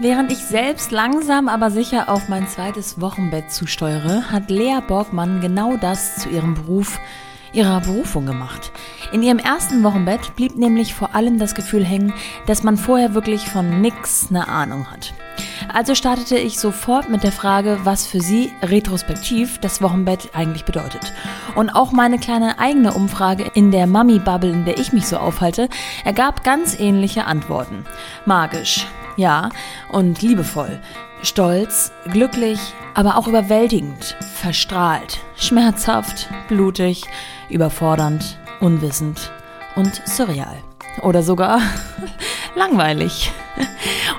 Während ich selbst langsam aber sicher auf mein zweites Wochenbett zusteuere, hat Lea Borgmann genau das zu ihrem Beruf, ihrer Berufung gemacht. In ihrem ersten Wochenbett blieb nämlich vor allem das Gefühl hängen, dass man vorher wirklich von nix eine Ahnung hat. Also startete ich sofort mit der Frage, was für sie retrospektiv das Wochenbett eigentlich bedeutet. Und auch meine kleine eigene Umfrage in der Mummy-Bubble, in der ich mich so aufhalte, ergab ganz ähnliche Antworten. Magisch, ja, und liebevoll. Stolz, glücklich, aber auch überwältigend, verstrahlt, schmerzhaft, blutig, überfordernd, unwissend und surreal. Oder sogar langweilig.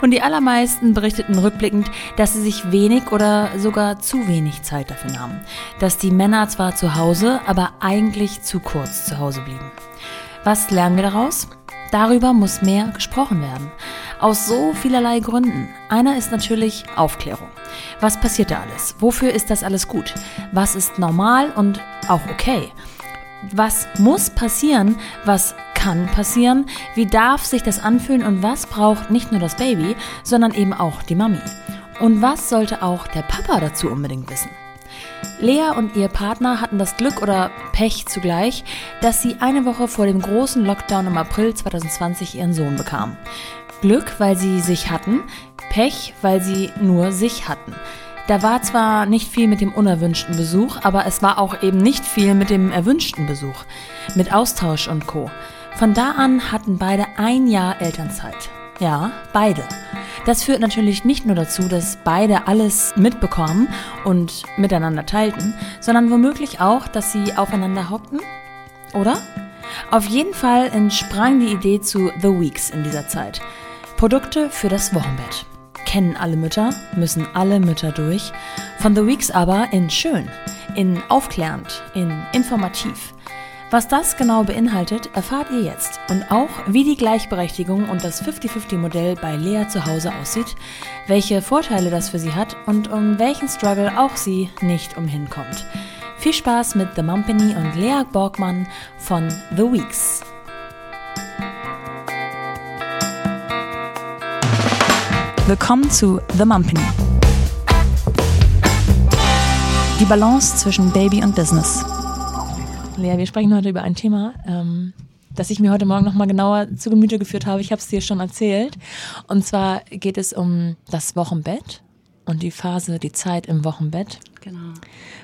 Und die allermeisten berichteten rückblickend, dass sie sich wenig oder sogar zu wenig Zeit dafür nahmen. Dass die Männer zwar zu Hause, aber eigentlich zu kurz zu Hause blieben. Was lernen wir daraus? Darüber muss mehr gesprochen werden. Aus so vielerlei Gründen. Einer ist natürlich Aufklärung. Was passiert da alles? Wofür ist das alles gut? Was ist normal und auch okay? Was muss passieren? Was kann passieren? Wie darf sich das anfühlen? Und was braucht nicht nur das Baby, sondern eben auch die Mami? Und was sollte auch der Papa dazu unbedingt wissen? Lea und ihr Partner hatten das Glück oder Pech zugleich, dass sie eine Woche vor dem großen Lockdown im April 2020 ihren Sohn bekamen. Glück, weil sie sich hatten, Pech, weil sie nur sich hatten. Da war zwar nicht viel mit dem unerwünschten Besuch, aber es war auch eben nicht viel mit dem erwünschten Besuch, mit Austausch und Co. Von da an hatten beide ein Jahr Elternzeit. Ja, beide. Das führt natürlich nicht nur dazu, dass beide alles mitbekommen und miteinander teilten, sondern womöglich auch, dass sie aufeinander hockten, oder? Auf jeden Fall entsprang die Idee zu The Weeks in dieser Zeit. Produkte für das Wochenbett. Kennen alle Mütter, müssen alle Mütter durch. Von The Weeks aber in schön, in aufklärend, in informativ. Was das genau beinhaltet, erfahrt ihr jetzt. Und auch, wie die Gleichberechtigung und das 50-50-Modell bei Lea zu Hause aussieht, welche Vorteile das für sie hat und um welchen Struggle auch sie nicht umhinkommt. Viel Spaß mit The Mumpany und Lea Borgmann von The Weeks. Willkommen zu The Mumpany. Die Balance zwischen Baby und Business. Lea, wir sprechen heute über ein Thema, ähm, das ich mir heute Morgen nochmal genauer zu Gemüte geführt habe. Ich habe es dir schon erzählt. Und zwar geht es um das Wochenbett und die Phase, die Zeit im Wochenbett. Genau.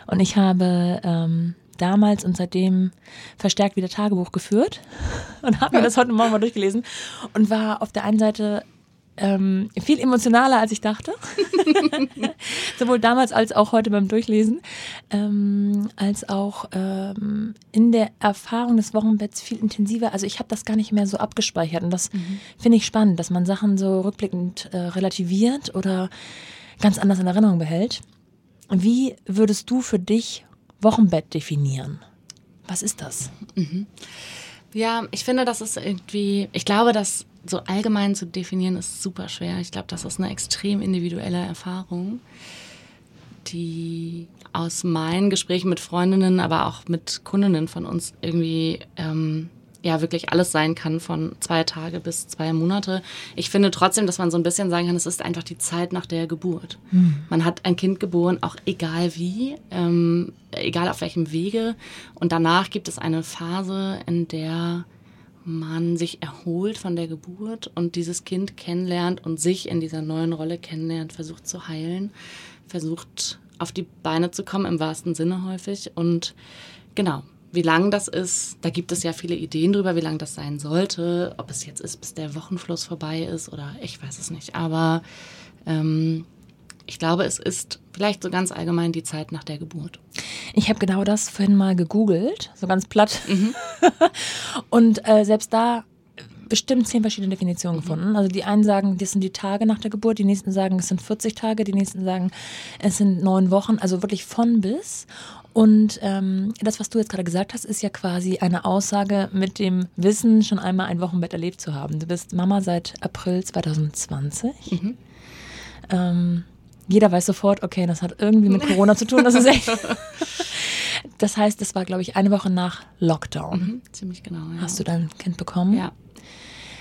Und ich habe ähm, damals und seitdem verstärkt wieder Tagebuch geführt und habe mir das heute Morgen mal durchgelesen und war auf der einen Seite ähm, viel emotionaler, als ich dachte. Sowohl damals als auch heute beim Durchlesen. Ähm, als auch ähm, in der Erfahrung des Wochenbetts viel intensiver. Also ich habe das gar nicht mehr so abgespeichert. Und das mhm. finde ich spannend, dass man Sachen so rückblickend äh, relativiert oder ganz anders in Erinnerung behält. Wie würdest du für dich Wochenbett definieren? Was ist das? Mhm. Ja, ich finde, das ist irgendwie, ich glaube, dass so allgemein zu definieren ist super schwer. Ich glaube, das ist eine extrem individuelle Erfahrung, die aus meinen Gesprächen mit Freundinnen, aber auch mit Kundinnen von uns irgendwie ähm, ja wirklich alles sein kann, von zwei Tage bis zwei Monate. Ich finde trotzdem, dass man so ein bisschen sagen kann, es ist einfach die Zeit nach der Geburt. Hm. Man hat ein Kind geboren, auch egal wie, ähm, egal auf welchem Wege. Und danach gibt es eine Phase, in der man sich erholt von der Geburt und dieses Kind kennenlernt und sich in dieser neuen Rolle kennenlernt, versucht zu heilen, versucht auf die Beine zu kommen, im wahrsten Sinne häufig. Und genau, wie lang das ist, da gibt es ja viele Ideen drüber, wie lang das sein sollte. Ob es jetzt ist, bis der Wochenfluss vorbei ist oder ich weiß es nicht. Aber ähm, ich glaube, es ist vielleicht so ganz allgemein die Zeit nach der Geburt. Ich habe genau das vorhin mal gegoogelt, so ganz platt. Mhm. Und äh, selbst da bestimmt zehn verschiedene Definitionen mhm. gefunden. Also die einen sagen, das sind die Tage nach der Geburt, die nächsten sagen, es sind 40 Tage, die nächsten sagen, es sind neun Wochen, also wirklich von bis. Und ähm, das, was du jetzt gerade gesagt hast, ist ja quasi eine Aussage mit dem Wissen, schon einmal ein Wochenbett erlebt zu haben. Du bist Mama seit April 2020. Mhm. Ähm, jeder weiß sofort, okay, das hat irgendwie mit Corona zu tun. Das ist echt. Das heißt, das war, glaube ich, eine Woche nach Lockdown. Mhm, ziemlich genau. Ja. Hast du dein Kind bekommen? Ja.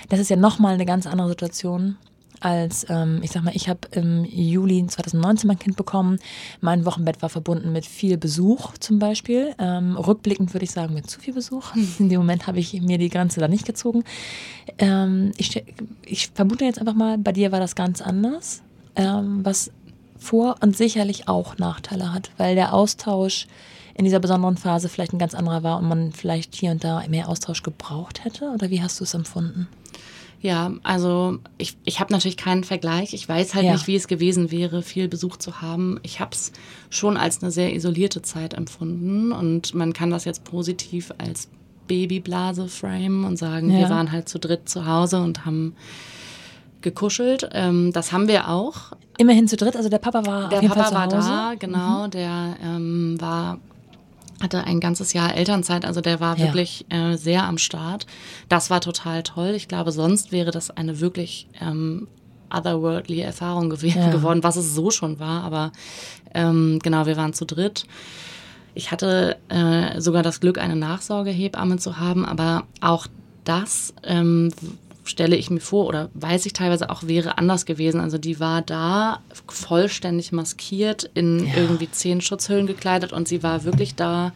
Das ist ja nochmal eine ganz andere Situation als, ähm, ich sag mal, ich habe im Juli 2019 mein Kind bekommen. Mein Wochenbett war verbunden mit viel Besuch zum Beispiel. Ähm, rückblickend würde ich sagen, mit zu viel Besuch. In dem Moment habe ich mir die Grenze da nicht gezogen. Ähm, ich, ich vermute jetzt einfach mal, bei dir war das ganz anders. Ähm, was vor und sicherlich auch Nachteile hat, weil der Austausch in dieser besonderen Phase vielleicht ein ganz anderer war und man vielleicht hier und da mehr Austausch gebraucht hätte? Oder wie hast du es empfunden? Ja, also ich, ich habe natürlich keinen Vergleich. Ich weiß halt ja. nicht, wie es gewesen wäre, viel Besuch zu haben. Ich habe es schon als eine sehr isolierte Zeit empfunden und man kann das jetzt positiv als Babyblase framen und sagen, ja. wir waren halt zu dritt zu Hause und haben gekuschelt. Ähm, das haben wir auch. Immerhin zu dritt, also der Papa war der Papa war da, genau. Mhm. Der ähm, war hatte ein ganzes Jahr Elternzeit, also der war ja. wirklich äh, sehr am Start. Das war total toll. Ich glaube, sonst wäre das eine wirklich ähm, otherworldly Erfahrung gew ja. geworden, was es so schon war. Aber ähm, genau, wir waren zu dritt. Ich hatte äh, sogar das Glück, eine Nachsorgehebamme zu haben, aber auch das ähm, stelle ich mir vor oder weiß ich teilweise auch, wäre anders gewesen. Also die war da vollständig maskiert, in ja. irgendwie zehn Schutzhüllen gekleidet und sie war wirklich da,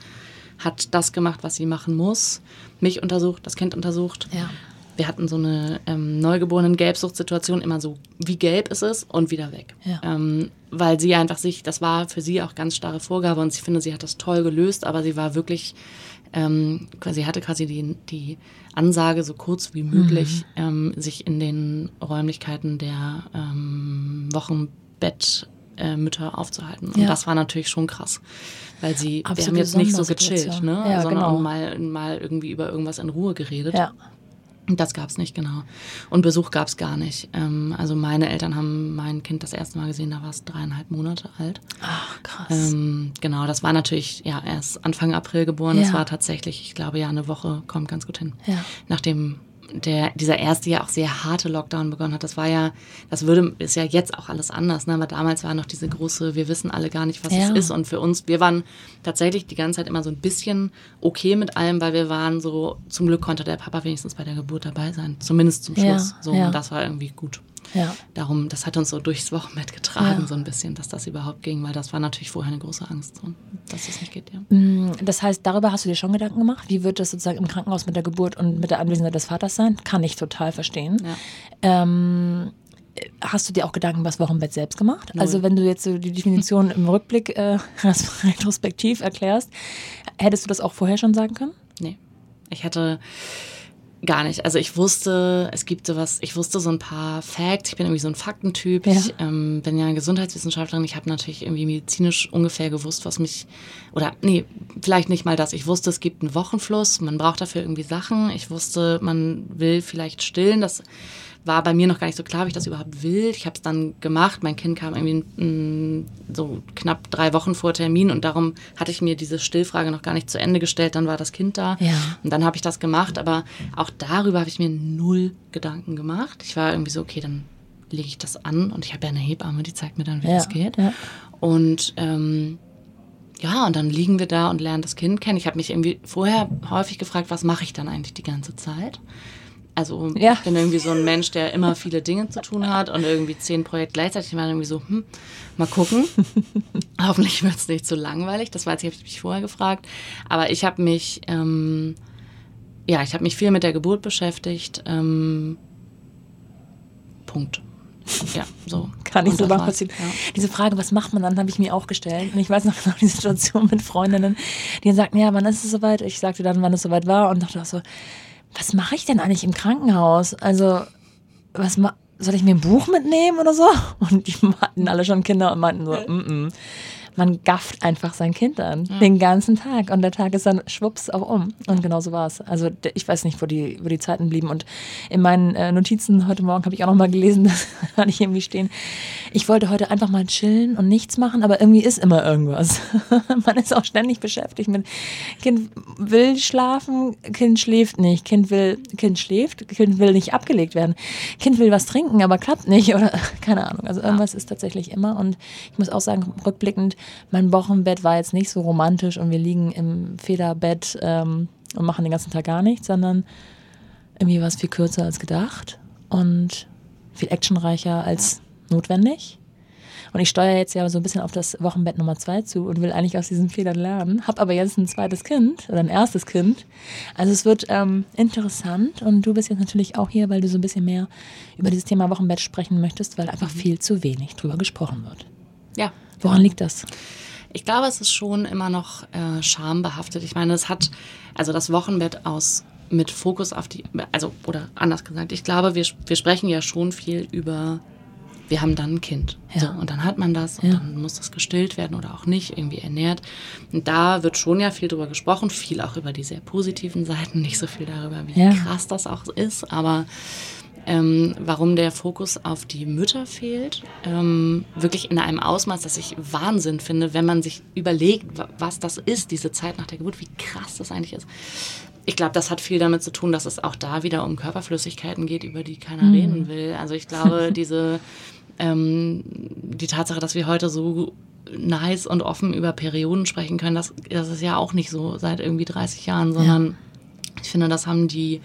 hat das gemacht, was sie machen muss. Mich untersucht, das Kind untersucht. Ja. Wir hatten so eine ähm, neugeborenen Gelbsuchtsituation, immer so, wie gelb ist es und wieder weg. Ja. Ähm, weil sie einfach sich, das war für sie auch ganz starre Vorgabe und ich finde, sie hat das toll gelöst, aber sie war wirklich ähm, sie hatte quasi die, die Ansage, so kurz wie möglich mhm. ähm, sich in den Räumlichkeiten der ähm, Wochenbettmütter äh, aufzuhalten. Und ja. das war natürlich schon krass. Weil sie, Absolut wir haben jetzt nicht so gechillt, ne? Ja, sondern genau. mal, mal irgendwie über irgendwas in Ruhe geredet. Ja. Das gab es nicht, genau. Und Besuch gab es gar nicht. Ähm, also meine Eltern haben mein Kind das erste Mal gesehen, da war es dreieinhalb Monate alt. Ach, krass. Ähm, genau, das war natürlich, ja, erst Anfang April geboren. Ja. Das war tatsächlich, ich glaube, ja, eine Woche kommt ganz gut hin. Ja. Nachdem der, dieser erste ja auch sehr harte Lockdown begonnen hat. Das war ja, das würde, ist ja jetzt auch alles anders, ne? aber damals war noch diese große, wir wissen alle gar nicht, was ja. es ist. Und für uns, wir waren tatsächlich die ganze Zeit immer so ein bisschen okay mit allem, weil wir waren so, zum Glück konnte der Papa wenigstens bei der Geburt dabei sein, zumindest zum Schluss. Ja. So, ja. und das war irgendwie gut. Ja. Darum, das hat uns so durchs Wochenbett getragen, ja. so ein bisschen, dass das überhaupt ging, weil das war natürlich vorher eine große Angst, dass das nicht geht, ja. Mm, das heißt, darüber hast du dir schon Gedanken gemacht? Wie wird das sozusagen im Krankenhaus mit der Geburt und mit der Anwesenheit des Vaters sein? Kann ich total verstehen. Ja. Ähm, hast du dir auch Gedanken über das Wochenbett selbst gemacht? Null. Also wenn du jetzt so die Definition im Rückblick äh, retrospektiv erklärst, hättest du das auch vorher schon sagen können? Nee. Ich hatte Gar nicht. Also ich wusste, es gibt sowas, ich wusste so ein paar Facts, ich bin irgendwie so ein Faktentyp. Ja. Ich ähm, bin ja Gesundheitswissenschaftlerin, ich habe natürlich irgendwie medizinisch ungefähr gewusst, was mich, oder nee, vielleicht nicht mal das. Ich wusste, es gibt einen Wochenfluss, man braucht dafür irgendwie Sachen. Ich wusste, man will vielleicht stillen, das war bei mir noch gar nicht so klar, wie ich das überhaupt will. Ich habe es dann gemacht. Mein Kind kam irgendwie mh, so knapp drei Wochen vor Termin und darum hatte ich mir diese Stillfrage noch gar nicht zu Ende gestellt. Dann war das Kind da ja. und dann habe ich das gemacht. Aber auch darüber habe ich mir null Gedanken gemacht. Ich war irgendwie so, okay, dann lege ich das an und ich habe ja eine Hebamme, die zeigt mir dann, wie ja, das geht. Ja. Und ähm, ja, und dann liegen wir da und lernen das Kind kennen. Ich habe mich irgendwie vorher häufig gefragt, was mache ich dann eigentlich die ganze Zeit? Also ja. ich bin irgendwie so ein Mensch, der immer viele Dinge zu tun hat und irgendwie zehn Projekte gleichzeitig. Ich war irgendwie so, hm, mal gucken. Hoffentlich wird es nicht zu so langweilig. Das weiß ich, habe ich mich vorher gefragt. Aber ich habe mich, ähm, ja, ich habe mich viel mit der Geburt beschäftigt. Ähm, Punkt. Ja, so. Kann ich so nachvollziehen. Ja. Diese Frage, was macht man dann, habe ich mir auch gestellt. Und ich weiß noch genau die Situation mit Freundinnen, die sagten, ja, wann ist es soweit? Ich sagte dann, wann es soweit war und dachte auch so, was mache ich denn eigentlich im Krankenhaus? Also, was soll ich mir ein Buch mitnehmen oder so? Und die hatten alle schon Kinder und meinten so, mm -mm man gafft einfach sein Kind an. Ja. Den ganzen Tag. Und der Tag ist dann schwupps auch um. Und genau so war es. Also ich weiß nicht, wo die, wo die Zeiten blieben. Und in meinen äh, Notizen heute Morgen habe ich auch noch mal gelesen, das hatte ich irgendwie stehen. Ich wollte heute einfach mal chillen und nichts machen, aber irgendwie ist immer irgendwas. man ist auch ständig beschäftigt mit Kind will schlafen, Kind schläft nicht. Kind will, Kind schläft, Kind will nicht abgelegt werden. Kind will was trinken, aber klappt nicht. Oder keine Ahnung. Also irgendwas ja. ist tatsächlich immer. Und ich muss auch sagen, rückblickend, mein Wochenbett war jetzt nicht so romantisch und wir liegen im Federbett ähm, und machen den ganzen Tag gar nichts, sondern irgendwie war es viel kürzer als gedacht und viel actionreicher als notwendig. Und ich steuere jetzt ja so ein bisschen auf das Wochenbett Nummer zwei zu und will eigentlich aus diesen Fehlern lernen. Hab aber jetzt ein zweites Kind oder ein erstes Kind. Also es wird ähm, interessant und du bist jetzt natürlich auch hier, weil du so ein bisschen mehr über dieses Thema Wochenbett sprechen möchtest, weil einfach mhm. viel zu wenig drüber gesprochen wird. Ja. Woran liegt das? Ich glaube, es ist schon immer noch äh, schambehaftet. Ich meine, es hat, also das Wochenbett aus mit Fokus auf die, also, oder anders gesagt, ich glaube, wir, wir sprechen ja schon viel über wir haben dann ein Kind. Ja. So, und dann hat man das und ja. dann muss das gestillt werden oder auch nicht, irgendwie ernährt. Und da wird schon ja viel drüber gesprochen, viel auch über die sehr positiven Seiten, nicht so viel darüber, wie ja. krass das auch ist, aber ähm, warum der Fokus auf die Mütter fehlt, ähm, wirklich in einem Ausmaß, das ich Wahnsinn finde, wenn man sich überlegt, was das ist, diese Zeit nach der Geburt, wie krass das eigentlich ist. Ich glaube, das hat viel damit zu tun, dass es auch da wieder um Körperflüssigkeiten geht, über die keiner mhm. reden will. Also ich glaube, diese ähm, die Tatsache, dass wir heute so nice und offen über Perioden sprechen können, das, das ist ja auch nicht so seit irgendwie 30 Jahren, sondern ja. ich finde, das haben die,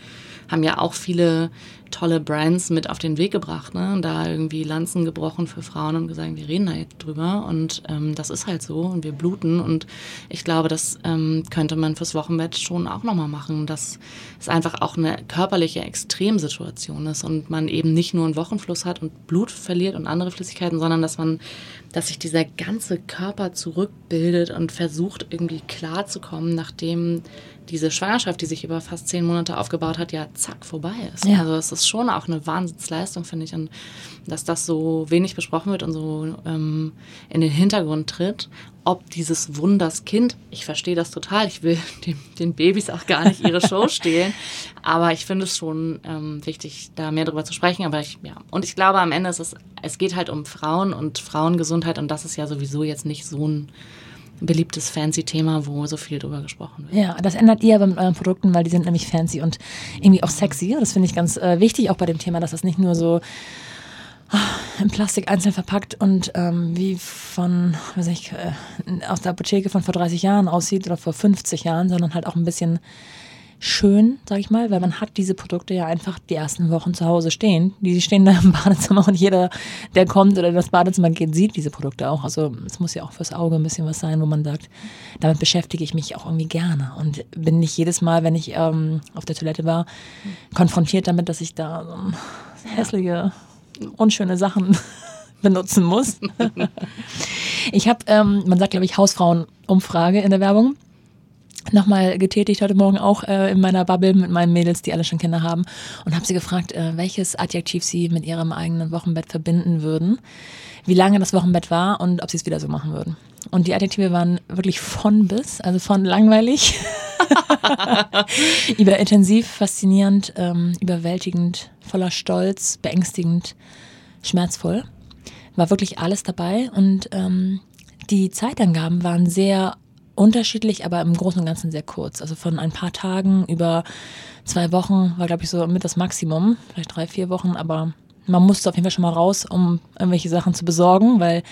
haben ja auch viele tolle Brands mit auf den Weg gebracht, ne? Da irgendwie Lanzen gebrochen für Frauen und gesagt, wir reden da jetzt drüber. Und ähm, das ist halt so. Und wir bluten. Und ich glaube, das ähm, könnte man fürs Wochenbett schon auch nochmal machen, dass es einfach auch eine körperliche Extremsituation ist und man eben nicht nur einen Wochenfluss hat und Blut verliert und andere Flüssigkeiten, sondern dass man, dass sich dieser ganze Körper zurückbildet und versucht irgendwie klarzukommen, nachdem diese Schwangerschaft, die sich über fast zehn Monate aufgebaut hat, ja zack vorbei ist. Ja. Also es ist schon auch eine Wahnsinnsleistung, finde ich. Und dass das so wenig besprochen wird und so ähm, in den Hintergrund tritt, ob dieses Wunderskind, ich verstehe das total, ich will den, den Babys auch gar nicht ihre Show stehlen, aber ich finde es schon ähm, wichtig, da mehr drüber zu sprechen. Aber ich, ja, und ich glaube, am Ende ist es, es geht halt um Frauen und Frauengesundheit und das ist ja sowieso jetzt nicht so ein beliebtes Fancy-Thema, wo so viel drüber gesprochen wird. Ja, das ändert ihr aber mit euren Produkten, weil die sind nämlich fancy und irgendwie auch sexy. Das finde ich ganz äh, wichtig, auch bei dem Thema, dass das nicht nur so in Plastik einzeln verpackt und ähm, wie von, weiß ich, äh, aus der Apotheke von vor 30 Jahren aussieht oder vor 50 Jahren, sondern halt auch ein bisschen schön, sag ich mal, weil man hat diese Produkte ja einfach die ersten Wochen zu Hause stehen. Die stehen da im Badezimmer und jeder, der kommt oder in das Badezimmer geht, sieht diese Produkte auch. Also es muss ja auch fürs Auge ein bisschen was sein, wo man sagt, damit beschäftige ich mich auch irgendwie gerne und bin nicht jedes Mal, wenn ich ähm, auf der Toilette war, konfrontiert damit, dass ich da so hässliche, unschöne Sachen benutzen muss. ich habe, ähm, man sagt glaube ich Hausfrauenumfrage in der Werbung nochmal getätigt heute Morgen auch äh, in meiner Bubble mit meinen Mädels, die alle schon Kinder haben und habe sie gefragt, äh, welches Adjektiv sie mit ihrem eigenen Wochenbett verbinden würden, wie lange das Wochenbett war und ob sie es wieder so machen würden. Und die Adjektive waren wirklich von bis, also von langweilig, über intensiv, faszinierend, ähm, überwältigend, voller Stolz, beängstigend, schmerzvoll. War wirklich alles dabei und ähm, die Zeitangaben waren sehr unterschiedlich, aber im Großen und Ganzen sehr kurz. Also von ein paar Tagen über zwei Wochen war, glaube ich, so mit das Maximum. Vielleicht drei, vier Wochen, aber man musste auf jeden Fall schon mal raus, um irgendwelche Sachen zu besorgen, weil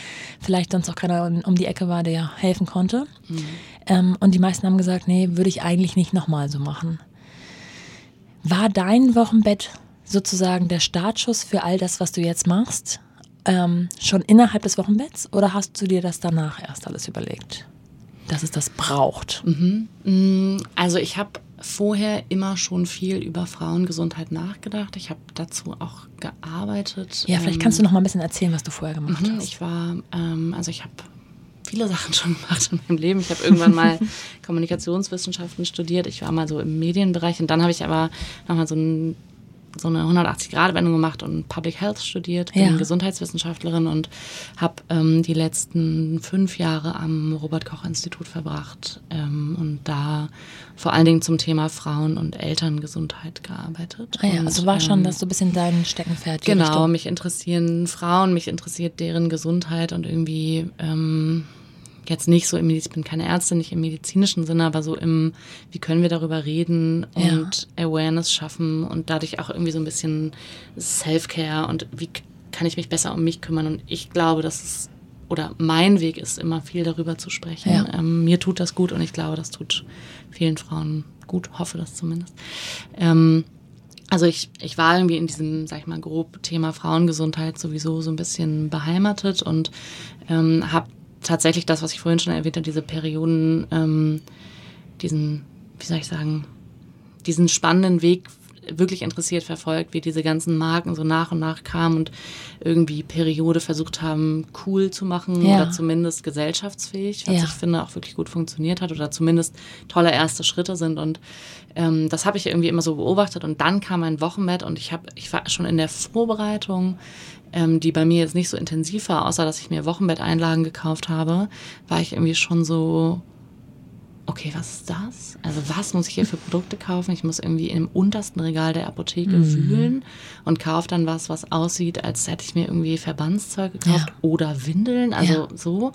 vielleicht sonst auch keiner um die Ecke war, der helfen konnte. Mhm. Ähm, und die meisten haben gesagt, nee, würde ich eigentlich nicht nochmal so machen. War dein Wochenbett sozusagen der Startschuss für all das, was du jetzt machst? Ähm, schon innerhalb des Wochenbetts oder hast du dir das danach erst alles überlegt? dass es das braucht? Mhm. Mm, also ich habe vorher immer schon viel über Frauengesundheit nachgedacht. Ich habe dazu auch gearbeitet. Ja, vielleicht kannst du ähm, noch mal ein bisschen erzählen, was du vorher gemacht mhm, hast. Ich war, ähm, also ich habe viele Sachen schon gemacht in meinem Leben. Ich habe irgendwann mal Kommunikationswissenschaften studiert. Ich war mal so im Medienbereich und dann habe ich aber nochmal so ein so eine 180-Grad-Wendung gemacht und Public Health studiert, bin ja. Gesundheitswissenschaftlerin und habe ähm, die letzten fünf Jahre am Robert-Koch-Institut verbracht ähm, und da vor allen Dingen zum Thema Frauen- und Elterngesundheit gearbeitet. Ah ja, und, also war schon ähm, das so ein bisschen dein Steckenpferd. Genau, Richtung. mich interessieren Frauen, mich interessiert deren Gesundheit und irgendwie ähm, jetzt nicht so im ich bin keine Ärztin, nicht im medizinischen Sinne, aber so im, wie können wir darüber reden und ja. Awareness schaffen und dadurch auch irgendwie so ein bisschen Self-Care und wie kann ich mich besser um mich kümmern. Und ich glaube, dass es, oder mein Weg ist immer viel darüber zu sprechen. Ja. Ähm, mir tut das gut und ich glaube, das tut vielen Frauen gut, hoffe das zumindest. Ähm, also ich, ich war irgendwie in diesem, sag ich mal, grob Thema Frauengesundheit sowieso so ein bisschen beheimatet und ähm, habe tatsächlich das, was ich vorhin schon erwähnt habe, diese Perioden, ähm, diesen, wie soll ich sagen, diesen spannenden Weg wirklich interessiert verfolgt, wie diese ganzen Marken so nach und nach kamen und irgendwie Periode versucht haben, cool zu machen ja. oder zumindest gesellschaftsfähig, was ja. ich finde auch wirklich gut funktioniert hat oder zumindest tolle erste Schritte sind. Und ähm, das habe ich irgendwie immer so beobachtet. Und dann kam ein Wochenbett und ich habe, ich war schon in der Vorbereitung ähm, die bei mir jetzt nicht so intensiv war, außer dass ich mir Wochenbetteinlagen gekauft habe, war ich irgendwie schon so, okay, was ist das? Also was muss ich hier für Produkte kaufen? Ich muss irgendwie im untersten Regal der Apotheke mhm. wühlen und kaufe dann was, was aussieht, als hätte ich mir irgendwie Verbandszeug gekauft ja. oder Windeln, also ja. so.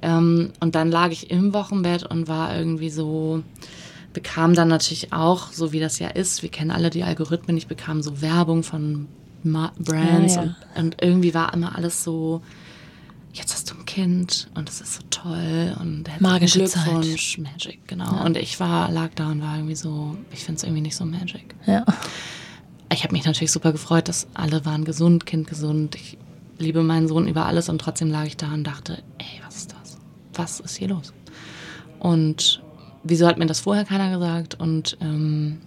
Ähm, und dann lag ich im Wochenbett und war irgendwie so, bekam dann natürlich auch, so wie das ja ist, wir kennen alle die Algorithmen, ich bekam so Werbung von Ma Brands ja, und, und irgendwie war immer alles so, jetzt hast du ein Kind und es ist so toll und magische Glückwunsch, Zeit. Magic, genau. Ja. Und ich war, lag da und war irgendwie so, ich finde es irgendwie nicht so Magic. Ja. Ich habe mich natürlich super gefreut, dass alle waren gesund, Kind gesund. Ich liebe meinen Sohn über alles und trotzdem lag ich da und dachte, ey, was ist das? Was ist hier los? Und wieso hat mir das vorher keiner gesagt? Und ähm,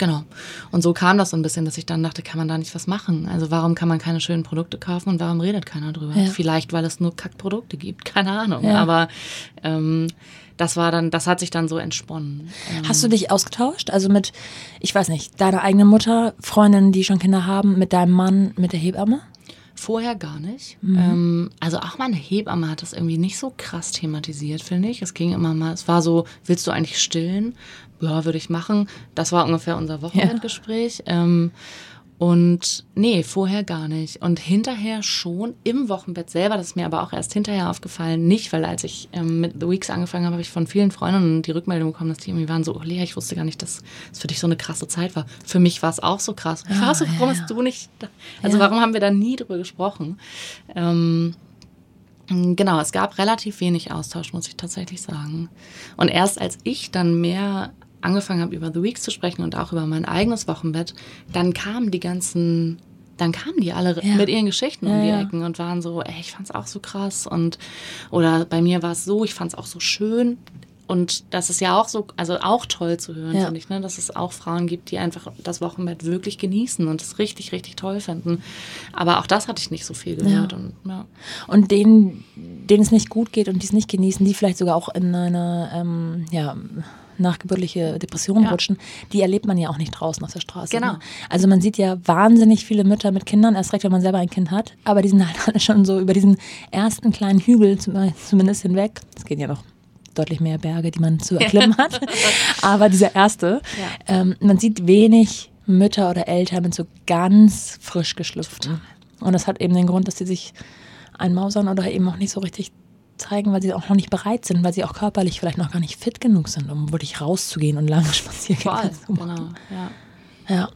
Genau. Und so kam das so ein bisschen, dass ich dann dachte, kann man da nicht was machen? Also warum kann man keine schönen Produkte kaufen und warum redet keiner drüber? Ja. Vielleicht, weil es nur Kackprodukte gibt, keine Ahnung. Ja. Aber ähm, das war dann, das hat sich dann so entsponnen. Ähm, Hast du dich ausgetauscht? Also mit, ich weiß nicht, deiner eigenen Mutter, Freundinnen, die schon Kinder haben, mit deinem Mann, mit der Hebamme? Vorher gar nicht. Mhm. Ähm, also auch meine Hebamme hat das irgendwie nicht so krass thematisiert, finde ich. Es ging immer mal, es war so, willst du eigentlich stillen? ja, würde ich machen. Das war ungefähr unser Wochenendgespräch. Ja. Ähm, und nee, vorher gar nicht. Und hinterher schon im Wochenbett selber, das ist mir aber auch erst hinterher aufgefallen, nicht, weil als ich ähm, mit The Weeks angefangen habe, habe ich von vielen Freundinnen die Rückmeldung bekommen, dass die irgendwie waren so, oh Lea, ich wusste gar nicht, dass es für dich so eine krasse Zeit war. Für mich war es auch so krass. Ich war so, warum ja, hast du nicht, da? also ja. warum haben wir da nie drüber gesprochen? Ähm, Genau, es gab relativ wenig Austausch, muss ich tatsächlich sagen. Und erst als ich dann mehr angefangen habe, über The Weeks zu sprechen und auch über mein eigenes Wochenbett, dann kamen die ganzen, dann kamen die alle ja. mit ihren Geschichten ja, um die ja. Ecken und waren so, ey, ich fand's auch so krass und oder bei mir war es so, ich fand's auch so schön. Und das ist ja auch so, also auch toll zu hören, finde ich, ne? dass es auch Frauen gibt, die einfach das Wochenbett wirklich genießen und es richtig, richtig toll finden. Aber auch das hatte ich nicht so viel gehört. Und, ja. und denen, denen es nicht gut geht und die es nicht genießen, die vielleicht sogar auch in einer ähm, ja, nachgeburtliche Depressionen ja. rutschen, die erlebt man ja auch nicht draußen auf der Straße. Genau. Ne? Also man sieht ja wahnsinnig viele Mütter mit Kindern, erst recht, wenn man selber ein Kind hat, aber die sind halt alle schon so über diesen ersten kleinen Hügel zumindest hinweg. Es gehen ja noch deutlich mehr Berge, die man zu erklimmen hat. Aber dieser erste, ja. ähm, man sieht wenig Mütter oder Eltern mit so ganz frisch geschlüpften. Und das hat eben den Grund, dass sie sich einmausern oder eben auch nicht so richtig zeigen, weil sie auch noch nicht bereit sind, weil sie auch körperlich vielleicht noch gar nicht fit genug sind, um wirklich rauszugehen und lange spazieren zu machen. Genau, ja. ja.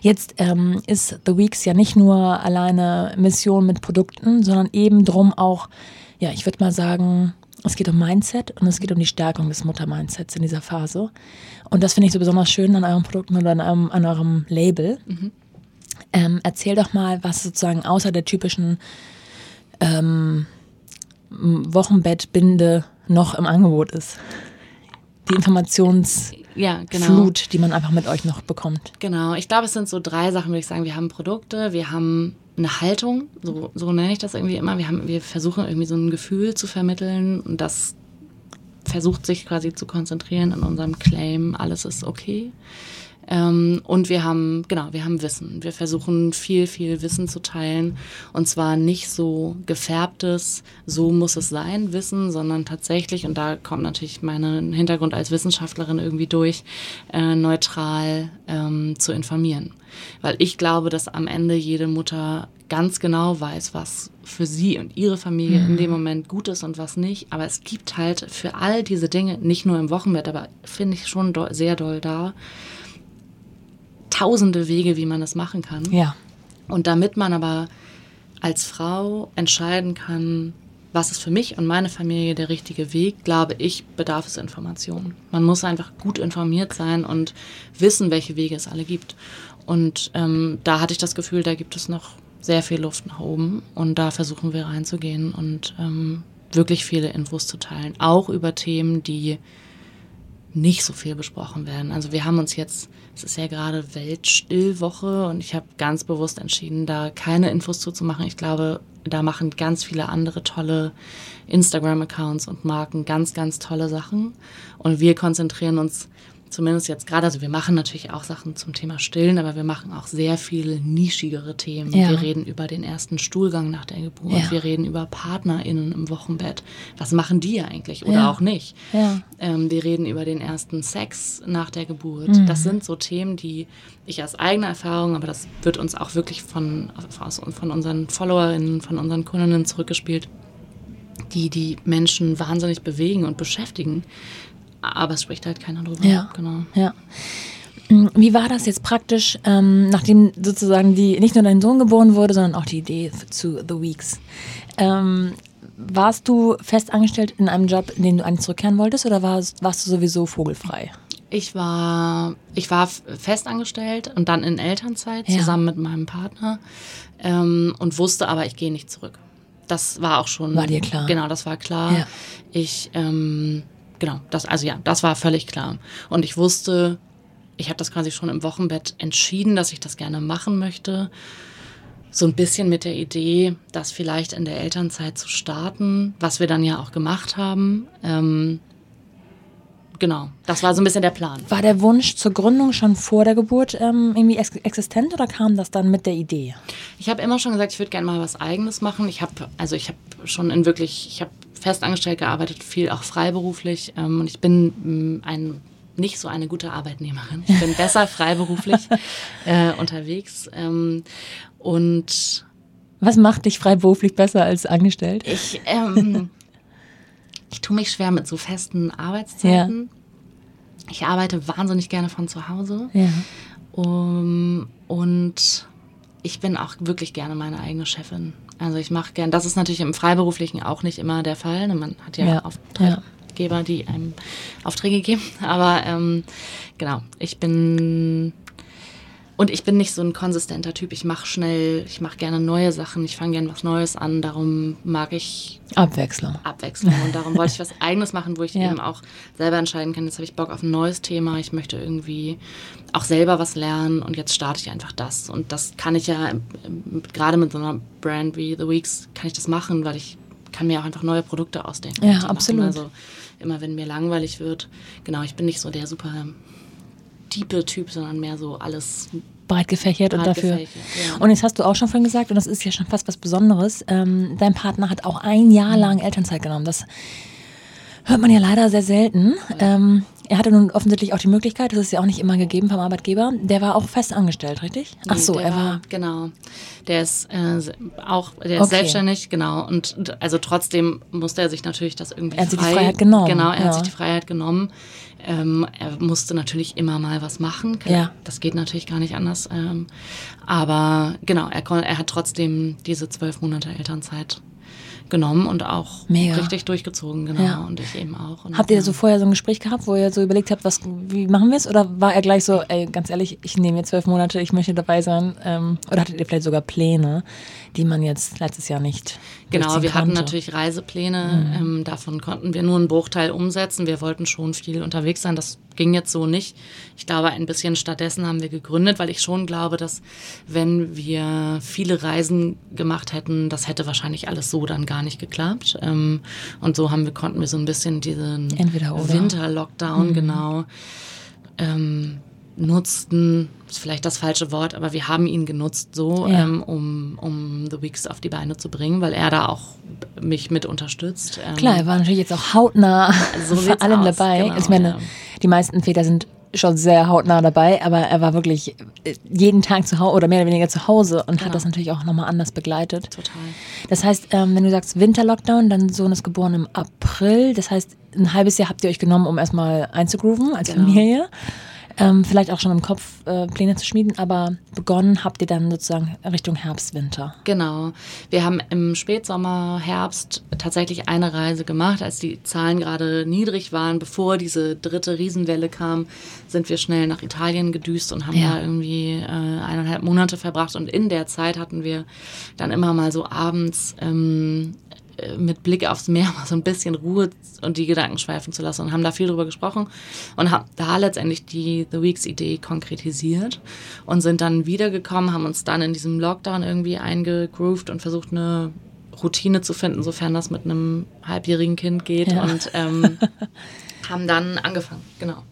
Jetzt ähm, ist The Weeks ja nicht nur alleine Mission mit Produkten, sondern eben drum auch, ja, ich würde mal sagen, es geht um Mindset und es geht um die Stärkung des Mutter-Mindsets in dieser Phase. Und das finde ich so besonders schön an euren Produkten oder an eurem, an eurem Label. Mhm. Ähm, erzähl doch mal, was sozusagen außer der typischen ähm, Wochenbettbinde noch im Angebot ist. Die Informationsflut, ja, genau. die man einfach mit euch noch bekommt. Genau, ich glaube, es sind so drei Sachen, würde ich sagen. Wir haben Produkte, wir haben eine Haltung, so, so nenne ich das irgendwie immer. Wir, haben, wir versuchen irgendwie so ein Gefühl zu vermitteln und das versucht sich quasi zu konzentrieren in unserem Claim, alles ist okay. Ähm, und wir haben, genau, wir haben Wissen. Wir versuchen viel, viel Wissen zu teilen. Und zwar nicht so gefärbtes, so muss es sein, Wissen, sondern tatsächlich, und da kommt natürlich mein Hintergrund als Wissenschaftlerin irgendwie durch, äh, neutral ähm, zu informieren. Weil ich glaube, dass am Ende jede Mutter ganz genau weiß, was für sie und ihre Familie mhm. in dem Moment gut ist und was nicht. Aber es gibt halt für all diese Dinge, nicht nur im Wochenbett, aber finde ich schon sehr doll da, tausende Wege, wie man das machen kann. Ja. Und damit man aber als Frau entscheiden kann, was ist für mich und meine Familie der richtige Weg, glaube ich, bedarf es Informationen. Man muss einfach gut informiert sein und wissen, welche Wege es alle gibt. Und ähm, da hatte ich das Gefühl, da gibt es noch sehr viel Luft nach oben und da versuchen wir reinzugehen und ähm, wirklich viele Infos zu teilen, auch über Themen, die nicht so viel besprochen werden. Also wir haben uns jetzt, es ist ja gerade Weltstillwoche und ich habe ganz bewusst entschieden, da keine Infos zuzumachen. Ich glaube, da machen ganz viele andere tolle Instagram-Accounts und Marken ganz, ganz tolle Sachen. Und wir konzentrieren uns zumindest jetzt gerade, also wir machen natürlich auch Sachen zum Thema Stillen, aber wir machen auch sehr viele nischigere Themen. Ja. Wir reden über den ersten Stuhlgang nach der Geburt, ja. wir reden über PartnerInnen im Wochenbett. Was machen die eigentlich oder ja. auch nicht? Ähm, wir reden über den ersten Sex nach der Geburt. Mhm. Das sind so Themen, die ich aus eigener Erfahrung, aber das wird uns auch wirklich von, von unseren FollowerInnen, von unseren Kundinnen zurückgespielt, die die Menschen wahnsinnig bewegen und beschäftigen aber es spricht halt keiner drüber. Ja, genau. Ja. Mm, wie war das jetzt praktisch, ähm, nachdem sozusagen die nicht nur dein Sohn geboren wurde, sondern auch die Idee zu The Weeks? Ähm, warst du fest angestellt in einem Job, in den du eigentlich zurückkehren wolltest, oder warst, warst du sowieso vogelfrei? Ich war, ich war fest angestellt und dann in Elternzeit ja. zusammen mit meinem Partner ähm, und wusste aber, ich gehe nicht zurück. Das war auch schon. War dir klar? Genau, das war klar. Ja. Ich ähm, genau, das, also ja, das war völlig klar. Und ich wusste, ich habe das quasi schon im Wochenbett entschieden, dass ich das gerne machen möchte. So ein bisschen mit der Idee, das vielleicht in der Elternzeit zu starten, was wir dann ja auch gemacht haben. Ähm, genau, das war so ein bisschen der Plan. War der Wunsch zur Gründung schon vor der Geburt ähm, irgendwie ex existent oder kam das dann mit der Idee? Ich habe immer schon gesagt, ich würde gerne mal was Eigenes machen. Ich habe, also ich habe schon in wirklich, ich habe festangestellt gearbeitet, viel auch freiberuflich. Ähm, und ich bin mm, ein nicht so eine gute Arbeitnehmerin. Ich bin besser freiberuflich äh, unterwegs. Ähm, und was macht dich freiberuflich besser als angestellt? Ich, ähm, ich tue mich schwer mit so festen Arbeitszeiten. Ja. Ich arbeite wahnsinnig gerne von zu Hause. Ja. Um, und ich bin auch wirklich gerne meine eigene Chefin. Also ich mache gern, das ist natürlich im Freiberuflichen auch nicht immer der Fall. Man hat ja, ja. Auftraggeber, die einem Aufträge geben. Aber ähm, genau, ich bin und ich bin nicht so ein konsistenter Typ. Ich mache schnell, ich mache gerne neue Sachen, ich fange gerne was Neues an. Darum mag ich Abwechslung. Abwechslung. Und darum wollte ich was Eigenes machen, wo ich ja. eben auch selber entscheiden kann. Jetzt habe ich Bock auf ein neues Thema. Ich möchte irgendwie auch selber was lernen und jetzt starte ich einfach das. Und das kann ich ja gerade mit so einer Brand wie The Weeks kann ich das machen, weil ich kann mir auch einfach neue Produkte ausdenken. Ja, absolut. Also immer wenn mir langweilig wird, genau, ich bin nicht so der super tiefe Typ, sondern mehr so alles breit gefächert breit und dafür. Gefächert, ja. Und jetzt hast du auch schon vorhin gesagt, und das ist ja schon fast was Besonderes, ähm, dein Partner hat auch ein Jahr lang Elternzeit genommen. Das hört man ja leider sehr selten. Ja. Ähm, er hatte nun offensichtlich auch die Möglichkeit, das ist ja auch nicht immer gegeben vom Arbeitgeber. Der war auch fest angestellt, richtig? Ach so, er war, war, genau. Der ist äh, auch, der ist okay. selbstständig, genau. Und, und, also trotzdem musste er sich natürlich das irgendwie. Er hat sich die Freiheit genommen. Genau, er ja. hat sich die Freiheit genommen. Ähm, er musste natürlich immer mal was machen. Ja. Das geht natürlich gar nicht anders. Ähm, aber genau, er, er hat trotzdem diese zwölf Monate Elternzeit genommen und auch Mega. richtig durchgezogen, genau. Ja. Und ich eben auch. Und habt ihr so vorher so ein Gespräch gehabt, wo ihr so überlegt habt, was, wie machen wir es? Oder war er gleich so, ey, ganz ehrlich, ich nehme jetzt zwölf Monate, ich möchte dabei sein? Ähm, oder hattet ihr vielleicht sogar Pläne, die man jetzt letztes Jahr nicht Genau, wir konnte? hatten natürlich Reisepläne, mhm. ähm, davon konnten wir nur einen Bruchteil umsetzen. Wir wollten schon viel unterwegs sein, das ging jetzt so nicht. Ich glaube, ein bisschen stattdessen haben wir gegründet, weil ich schon glaube, dass wenn wir viele Reisen gemacht hätten, das hätte wahrscheinlich alles so dann gar nicht geklappt. Ähm, und so haben wir, konnten wir so ein bisschen diesen Winter-Lockdown, mhm. genau, ähm, nutzten, ist vielleicht das falsche Wort, aber wir haben ihn genutzt so, ja. ähm, um, um The Weeks auf die Beine zu bringen, weil er da auch mich mit unterstützt. Ähm, Klar, er war natürlich jetzt auch hautnah so vor allem aus, dabei. Genau, ich meine, ja. die meisten Väter sind schon sehr hautnah dabei, aber er war wirklich äh, jeden Tag zu Hause oder mehr oder weniger zu Hause und genau. hat das natürlich auch nochmal anders begleitet. Total. Das heißt, ähm, wenn du sagst Winterlockdown, dein Sohn ist geboren im April, das heißt, ein halbes Jahr habt ihr euch genommen, um erstmal einzugrooven als genau. Familie. Ähm, vielleicht auch schon im Kopf äh, Pläne zu schmieden, aber begonnen habt ihr dann sozusagen Richtung Herbst, Winter. Genau. Wir haben im Spätsommer, Herbst tatsächlich eine Reise gemacht, als die Zahlen gerade niedrig waren, bevor diese dritte Riesenwelle kam, sind wir schnell nach Italien gedüst und haben ja. da irgendwie äh, eineinhalb Monate verbracht und in der Zeit hatten wir dann immer mal so abends ähm, äh, mit Blick aufs Meer mal so ein bisschen Ruhe und die Gedanken schweifen zu lassen und haben da viel drüber gesprochen und haben da letztendlich die The Weeks Idee konkretisiert und sind dann wiedergekommen, haben uns dann in diesem Lockdown irgendwie eingegroovt und versucht eine Routine zu finden, sofern das mit einem halbjährigen Kind geht ja. und ähm, haben dann angefangen, genau.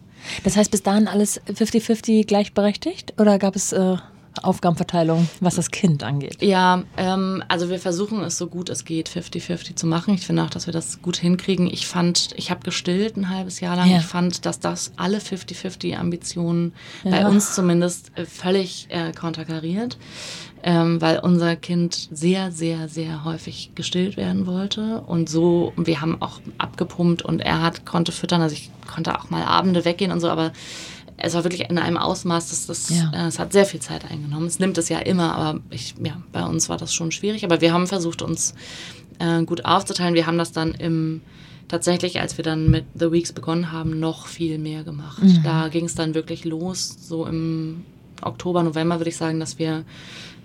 Das heißt, bis dahin alles 50-50 gleichberechtigt oder gab es äh, Aufgabenverteilung, was das Kind angeht? Ja, ähm, also wir versuchen es so gut es geht, 50-50 zu machen. Ich finde auch, dass wir das gut hinkriegen. Ich fand, ich habe gestillt ein halbes Jahr lang. Ja. Ich fand, dass das alle 50-50 Ambitionen ja. bei uns zumindest äh, völlig äh, konterkariert. Ähm, weil unser Kind sehr, sehr, sehr häufig gestillt werden wollte. Und so, wir haben auch abgepumpt und er hat, konnte füttern. Also ich konnte auch mal Abende weggehen und so, aber es war wirklich in einem Ausmaß, dass das, ja. äh, es hat sehr viel Zeit eingenommen. Es nimmt es ja immer, aber ich, ja, bei uns war das schon schwierig. Aber wir haben versucht, uns äh, gut aufzuteilen. Wir haben das dann im, tatsächlich, als wir dann mit The Weeks begonnen haben, noch viel mehr gemacht. Mhm. Da ging es dann wirklich los, so im Oktober, November würde ich sagen, dass wir,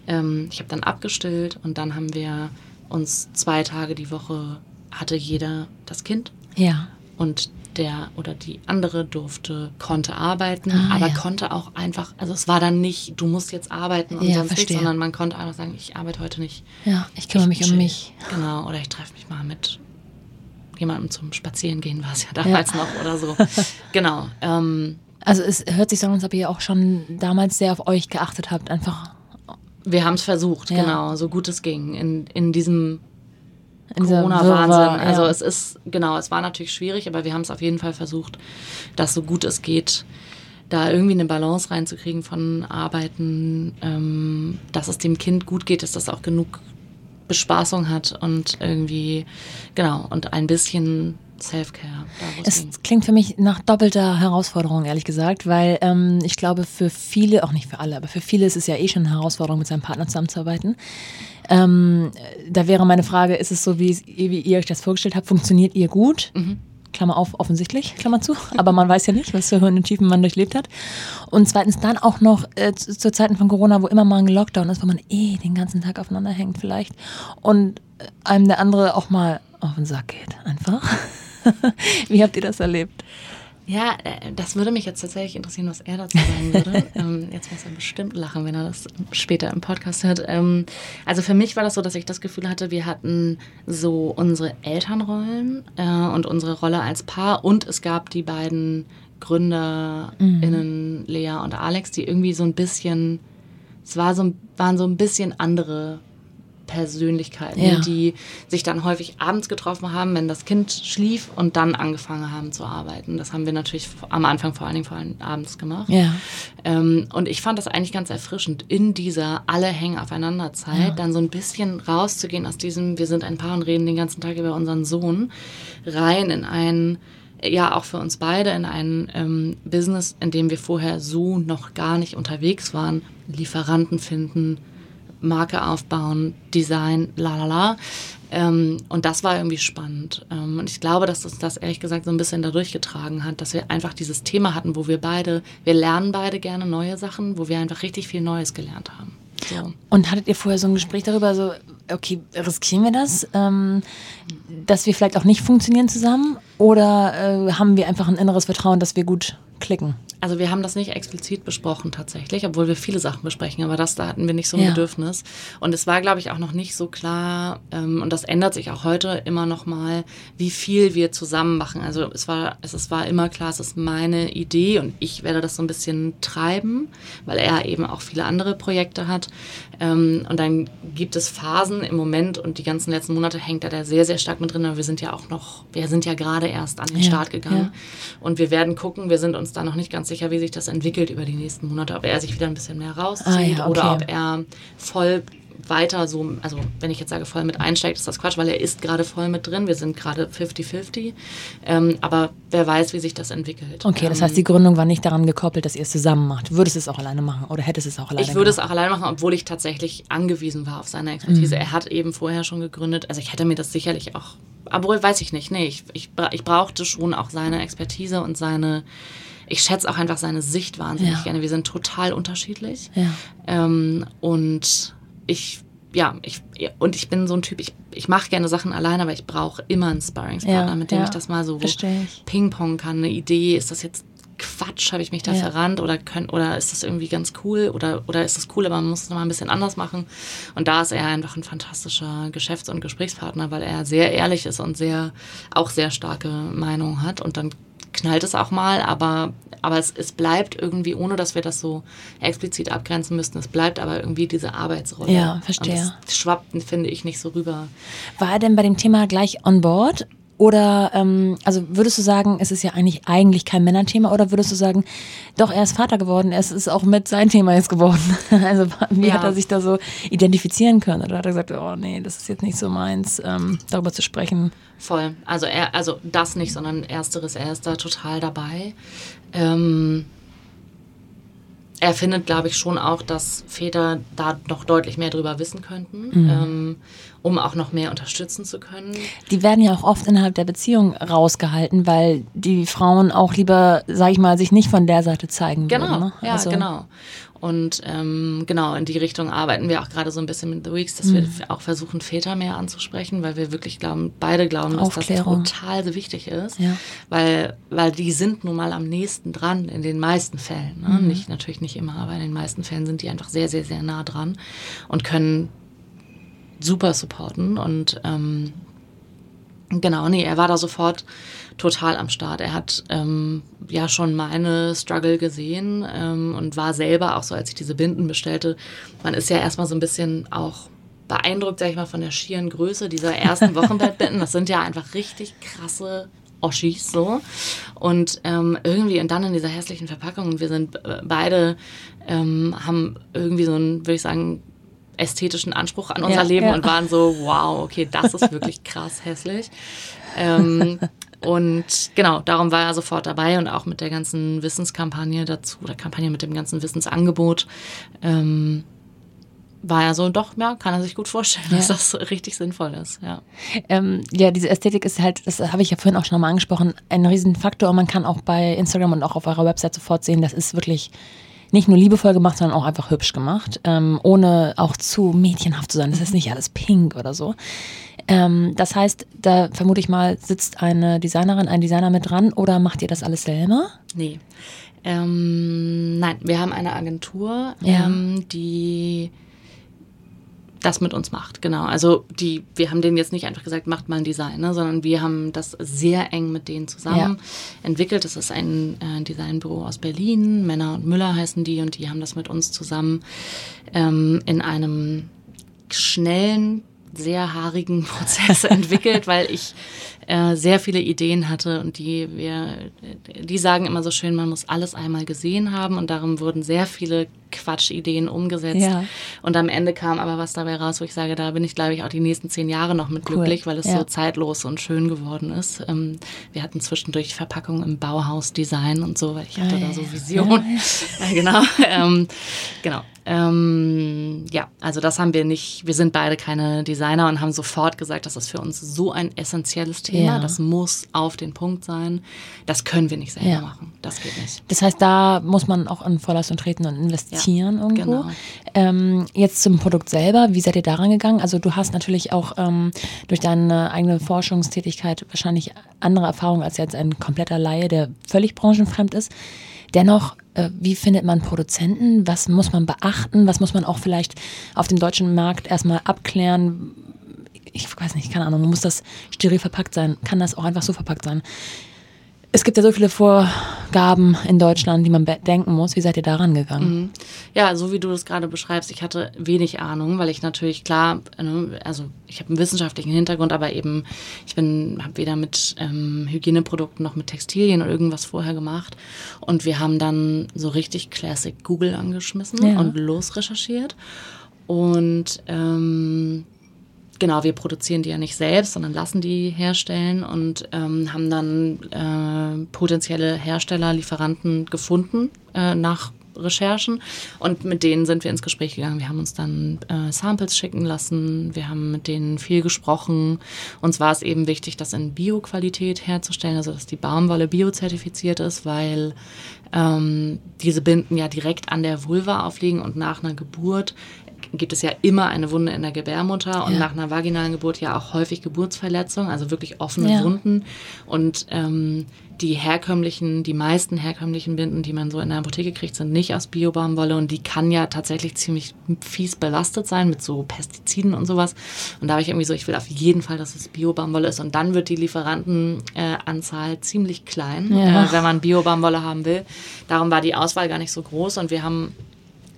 ähm, ich habe dann abgestillt und dann haben wir uns zwei Tage die Woche, hatte jeder das Kind. Ja. Und der oder die andere durfte, konnte arbeiten, ah, aber ja. konnte auch einfach, also es war dann nicht, du musst jetzt arbeiten und ja, sonst nichts, sondern man konnte einfach sagen, ich arbeite heute nicht. Ja, ich kümmere ich mich um mich. Genau, oder ich treffe mich mal mit jemandem zum Spazierengehen, war es ja damals ja. noch oder so. genau. Ähm, also es hört sich so an, als ob ihr auch schon damals sehr auf euch geachtet habt, einfach. Wir haben es versucht, genau, so gut es ging. In, in diesem Corona-Wahnsinn. Also ja. es ist, genau, es war natürlich schwierig, aber wir haben es auf jeden Fall versucht, dass so gut es geht, da irgendwie eine Balance reinzukriegen von Arbeiten, ähm, dass es dem Kind gut geht, dass das auch genug Bespaßung hat und irgendwie, genau, und ein bisschen Self-Care. Es klingt für mich nach doppelter Herausforderung, ehrlich gesagt, weil ähm, ich glaube, für viele, auch nicht für alle, aber für viele ist es ja eh schon eine Herausforderung, mit seinem Partner zusammenzuarbeiten. Ähm, da wäre meine Frage, ist es so, wie, wie, ihr euch das vorgestellt habt, funktioniert ihr gut? Mhm. Klammer auf, offensichtlich, Klammer zu. Aber man weiß ja nicht, was für Höhen und Tiefen man durchlebt hat. Und zweitens dann auch noch äh, zu, zu, Zeiten von Corona, wo immer mal ein Lockdown ist, wo man eh den ganzen Tag aufeinander hängt vielleicht. Und einem der andere auch mal auf den Sack geht, einfach. Wie habt ihr das erlebt? Ja, äh, das würde mich jetzt tatsächlich interessieren, was er dazu sagen würde. ähm, jetzt muss er bestimmt lachen, wenn er das später im Podcast hört. Ähm, also für mich war das so, dass ich das Gefühl hatte, wir hatten so unsere Elternrollen äh, und unsere Rolle als Paar und es gab die beiden GründerInnen, mhm. Lea und Alex, die irgendwie so ein bisschen, es war so, waren so ein bisschen andere Persönlichkeiten, ja. die sich dann häufig abends getroffen haben, wenn das Kind schlief und dann angefangen haben zu arbeiten. Das haben wir natürlich am Anfang vor allen Dingen vor allem abends gemacht. Ja. Ähm, und ich fand das eigentlich ganz erfrischend, in dieser alle hängen aufeinander Zeit, ja. dann so ein bisschen rauszugehen aus diesem, wir sind ein Paar und reden den ganzen Tag über unseren Sohn, rein in ein ja auch für uns beide in ein ähm, Business, in dem wir vorher so noch gar nicht unterwegs waren, Lieferanten finden, Marke aufbauen, Design, la la la. Ähm, und das war irgendwie spannend. Ähm, und ich glaube, dass uns das ehrlich gesagt so ein bisschen dadurch getragen hat, dass wir einfach dieses Thema hatten, wo wir beide, wir lernen beide gerne neue Sachen, wo wir einfach richtig viel Neues gelernt haben. So. Und hattet ihr vorher so ein Gespräch darüber, so, okay, riskieren wir das, ähm, dass wir vielleicht auch nicht funktionieren zusammen? Oder äh, haben wir einfach ein inneres Vertrauen, dass wir gut klicken? Also wir haben das nicht explizit besprochen tatsächlich, obwohl wir viele Sachen besprechen, aber das, da hatten wir nicht so ein ja. Bedürfnis. Und es war, glaube ich, auch noch nicht so klar, ähm, und das ändert sich auch heute immer noch mal, wie viel wir zusammen machen. Also es war, es, es war immer klar, es ist meine Idee und ich werde das so ein bisschen treiben, weil er eben auch viele andere Projekte hat. Ähm, und dann gibt es Phasen im Moment und die ganzen letzten Monate hängt da sehr, sehr stark mit drin, aber wir sind ja auch noch, wir sind ja gerade erst an den ja, Start gegangen. Ja. Und wir werden gucken, wir sind uns da noch nicht ganz sicher, wie sich das entwickelt über die nächsten Monate, ob er sich wieder ein bisschen mehr rauszieht ah, ja, okay. oder ob er voll weiter so, also wenn ich jetzt sage, voll mit einsteigt, ist das Quatsch, weil er ist gerade voll mit drin. Wir sind gerade 50-50. Ähm, aber wer weiß, wie sich das entwickelt. Okay, das heißt, die Gründung war nicht daran gekoppelt, dass ihr es zusammen macht. Würdest du es auch alleine machen oder hättest du es auch alleine Ich würde gemacht? es auch alleine machen, obwohl ich tatsächlich angewiesen war auf seine Expertise. Er hat eben vorher schon gegründet. Also ich hätte mir das sicherlich auch, obwohl weiß ich nicht. Nee, ich, ich, ich brauchte schon auch seine Expertise und seine, ich schätze auch einfach seine Sicht wahnsinnig Ja. gerne. Wir sind total unterschiedlich. Ja. Ähm, und ich, ja, ich, und ich bin so ein Typ, ich, ich mache gerne Sachen alleine, aber ich brauche immer einen Sparringspartner, Ja, mit dem ja. ich das mal so. Ping-Pong kann, eine Idee, ist das jetzt Quatsch, habe ich mich da Ja. verrannt oder können, oder ist das irgendwie ganz cool oder, oder ist das cool, aber man muss es nochmal ein bisschen anders machen. Und da ist er einfach ein fantastischer Geschäfts- und Gesprächspartner, weil er sehr ehrlich ist und sehr, auch sehr starke Meinung hat und dann knallt es auch mal, aber, aber es, es bleibt irgendwie, ohne dass wir das so explizit abgrenzen müssten, es bleibt aber irgendwie diese Arbeitsrolle. Ja, verstehe. Und das schwappt, finde ich, nicht so rüber. War er denn bei dem Thema gleich on board? Oder, ähm, also würdest du sagen, es ist ja eigentlich, eigentlich kein Männerthema oder würdest du sagen, doch, er ist Vater geworden, es ist auch mit sein Thema jetzt geworden? Also wie Ja. hat er sich da so identifizieren können? Oder hat er gesagt, oh nee, das ist jetzt nicht so meins, ähm, darüber zu sprechen? Voll. Also er, also das nicht, sondern ersteres, er ist da total dabei. Ähm, er findet, glaube ich, schon auch, dass Väter da noch deutlich mehr drüber wissen könnten, ähm, um auch noch mehr unterstützen zu können. Die werden ja auch oft innerhalb der Beziehung rausgehalten, weil die Frauen auch lieber, sag ich mal, sich nicht von der Seite zeigen Genau, würden. Ne? ja, Also- genau. Und ähm, genau, in die Richtung arbeiten wir auch gerade so ein bisschen mit The Weeks, dass wir auch versuchen, Väter mehr anzusprechen, weil wir wirklich glauben, beide glauben, dass Aufklärung. das total so wichtig ist. Ja. Weil, weil die sind nun mal am nächsten dran, in den meisten Fällen. Ne? Mhm. Nicht, natürlich nicht immer, aber in den meisten Fällen sind die einfach sehr, sehr, sehr nah dran und können super supporten. Und ähm, Genau, nee, er war da sofort total am Start. Er hat ähm, ja schon meine Struggle gesehen ähm, und war selber auch so, als ich diese Binden bestellte. Man ist ja erstmal so ein bisschen auch beeindruckt, sag ich mal, von der schieren Größe dieser ersten Wochenbettbinden. Das sind ja einfach richtig krasse Oschis so. Und ähm, irgendwie und dann in dieser hässlichen Verpackung. Und wir sind äh, beide, ähm, haben irgendwie so einen, würde ich sagen, ästhetischen Anspruch an unser Ja, Leben ja. und waren so, wow, okay, das ist wirklich krass hässlich. Ähm, und genau, darum war er sofort dabei und auch mit der ganzen Wissenskampagne dazu, oder Kampagne mit dem ganzen Wissensangebot, ähm, war er so, doch, ja, kann er sich gut vorstellen, dass das richtig sinnvoll ist, ja. Ähm, ja, diese Ästhetik ist halt, das habe ich ja vorhin auch schon mal angesprochen, ein Riesenfaktor. Und man kann auch bei Instagram und auch auf eurer Website sofort sehen, das ist wirklich nicht nur liebevoll gemacht, sondern auch einfach hübsch gemacht, ähm, ohne auch zu mädchenhaft zu sein. Das ist nicht alles pink oder so. Ähm, das heißt, da vermute ich mal, sitzt eine Designerin, ein Designer mit dran oder macht ihr das alles selber? Nee. Ähm, nein, wir haben eine Agentur, Ja. ähm, die das mit uns macht, genau. Also die, wir haben denen jetzt nicht einfach gesagt, macht mal ein Design, ne, sondern wir haben das sehr eng mit denen zusammen entwickelt. Das ist ein äh, Designbüro aus Berlin, Männer und Müller heißen die und die haben das mit uns zusammen ähm, in einem schnellen, sehr haarigen Prozess entwickelt, weil ich äh, sehr viele Ideen hatte und die wir, die sagen immer so schön, man muss alles einmal gesehen haben und darum wurden sehr viele Quatschideen umgesetzt. Ja. Und am Ende kam aber was dabei raus, wo ich sage, da bin ich, glaube ich, auch die nächsten zehn Jahre noch mit Cool. glücklich, weil es Ja. so zeitlos und schön geworden ist. Ähm, wir hatten zwischendurch Verpackungen im Bauhaus-Design und so, weil ich hatte Ah, da so. Visionen. Ja, genau. ähm, genau. Ähm, ja, also das haben wir nicht. Wir sind beide keine Designer und haben sofort gesagt, das ist für uns so ein essentielles Thema. Ja. Das muss auf den Punkt sein. Das können wir nicht selber Ja. machen. Das geht nicht. Das heißt, da muss man auch in Vorleistung treten und investieren Ja, irgendwo. genau. Ähm, jetzt zum Produkt selber. Wie seid ihr daran gegangen? Also du hast natürlich auch ähm, durch deine eigene Forschungstätigkeit wahrscheinlich andere Erfahrungen als jetzt ein kompletter Laie, der völlig branchenfremd ist. Dennoch, wie findet man Produzenten? Was muss man beachten? Was muss man auch vielleicht auf dem deutschen Markt erstmal abklären? Ich weiß nicht, keine Ahnung, muss das steril verpackt sein? Kann das auch einfach so verpackt sein? Es gibt ja so viele Vorgaben in Deutschland, die man bedenken muss. Wie seid ihr daran gegangen? Ja, so wie du das gerade beschreibst, ich hatte wenig Ahnung, weil ich natürlich klar, ne, also ich habe einen wissenschaftlichen Hintergrund, aber eben ich bin, habe weder mit ähm, Hygieneprodukten noch mit Textilien oder irgendwas vorher gemacht. Und wir haben dann so richtig Classic Google angeschmissen Ja. und losrecherchiert. Und ähm, genau, wir produzieren die ja nicht selbst, sondern lassen die herstellen und ähm, haben dann äh, potenzielle Hersteller, Lieferanten gefunden äh, nach Recherchen und mit denen sind wir ins Gespräch gegangen. Wir haben uns dann äh, Samples schicken lassen, wir haben mit denen viel gesprochen. Uns war es eben wichtig, das in Bio-Qualität herzustellen, also dass die Baumwolle biozertifiziert ist, weil ähm, diese Binden ja direkt an der Vulva aufliegen und nach einer Geburt gibt es ja immer eine Wunde in der Gebärmutter und ja. nach einer vaginalen Geburt ja auch häufig Geburtsverletzungen, also wirklich offene ja. Wunden. Und ähm, die herkömmlichen, die meisten herkömmlichen Binden, die man so in der Apotheke kriegt, sind nicht aus Biobaumwolle und die kann ja tatsächlich ziemlich fies belastet sein mit so Pestiziden und sowas. Und da habe ich irgendwie so, ich will auf jeden Fall, dass es Biobaumwolle ist und dann wird die Lieferantenanzahl äh, ziemlich klein, ja. äh, wenn man Biobaumwolle haben will. Darum war die Auswahl gar nicht so groß und wir haben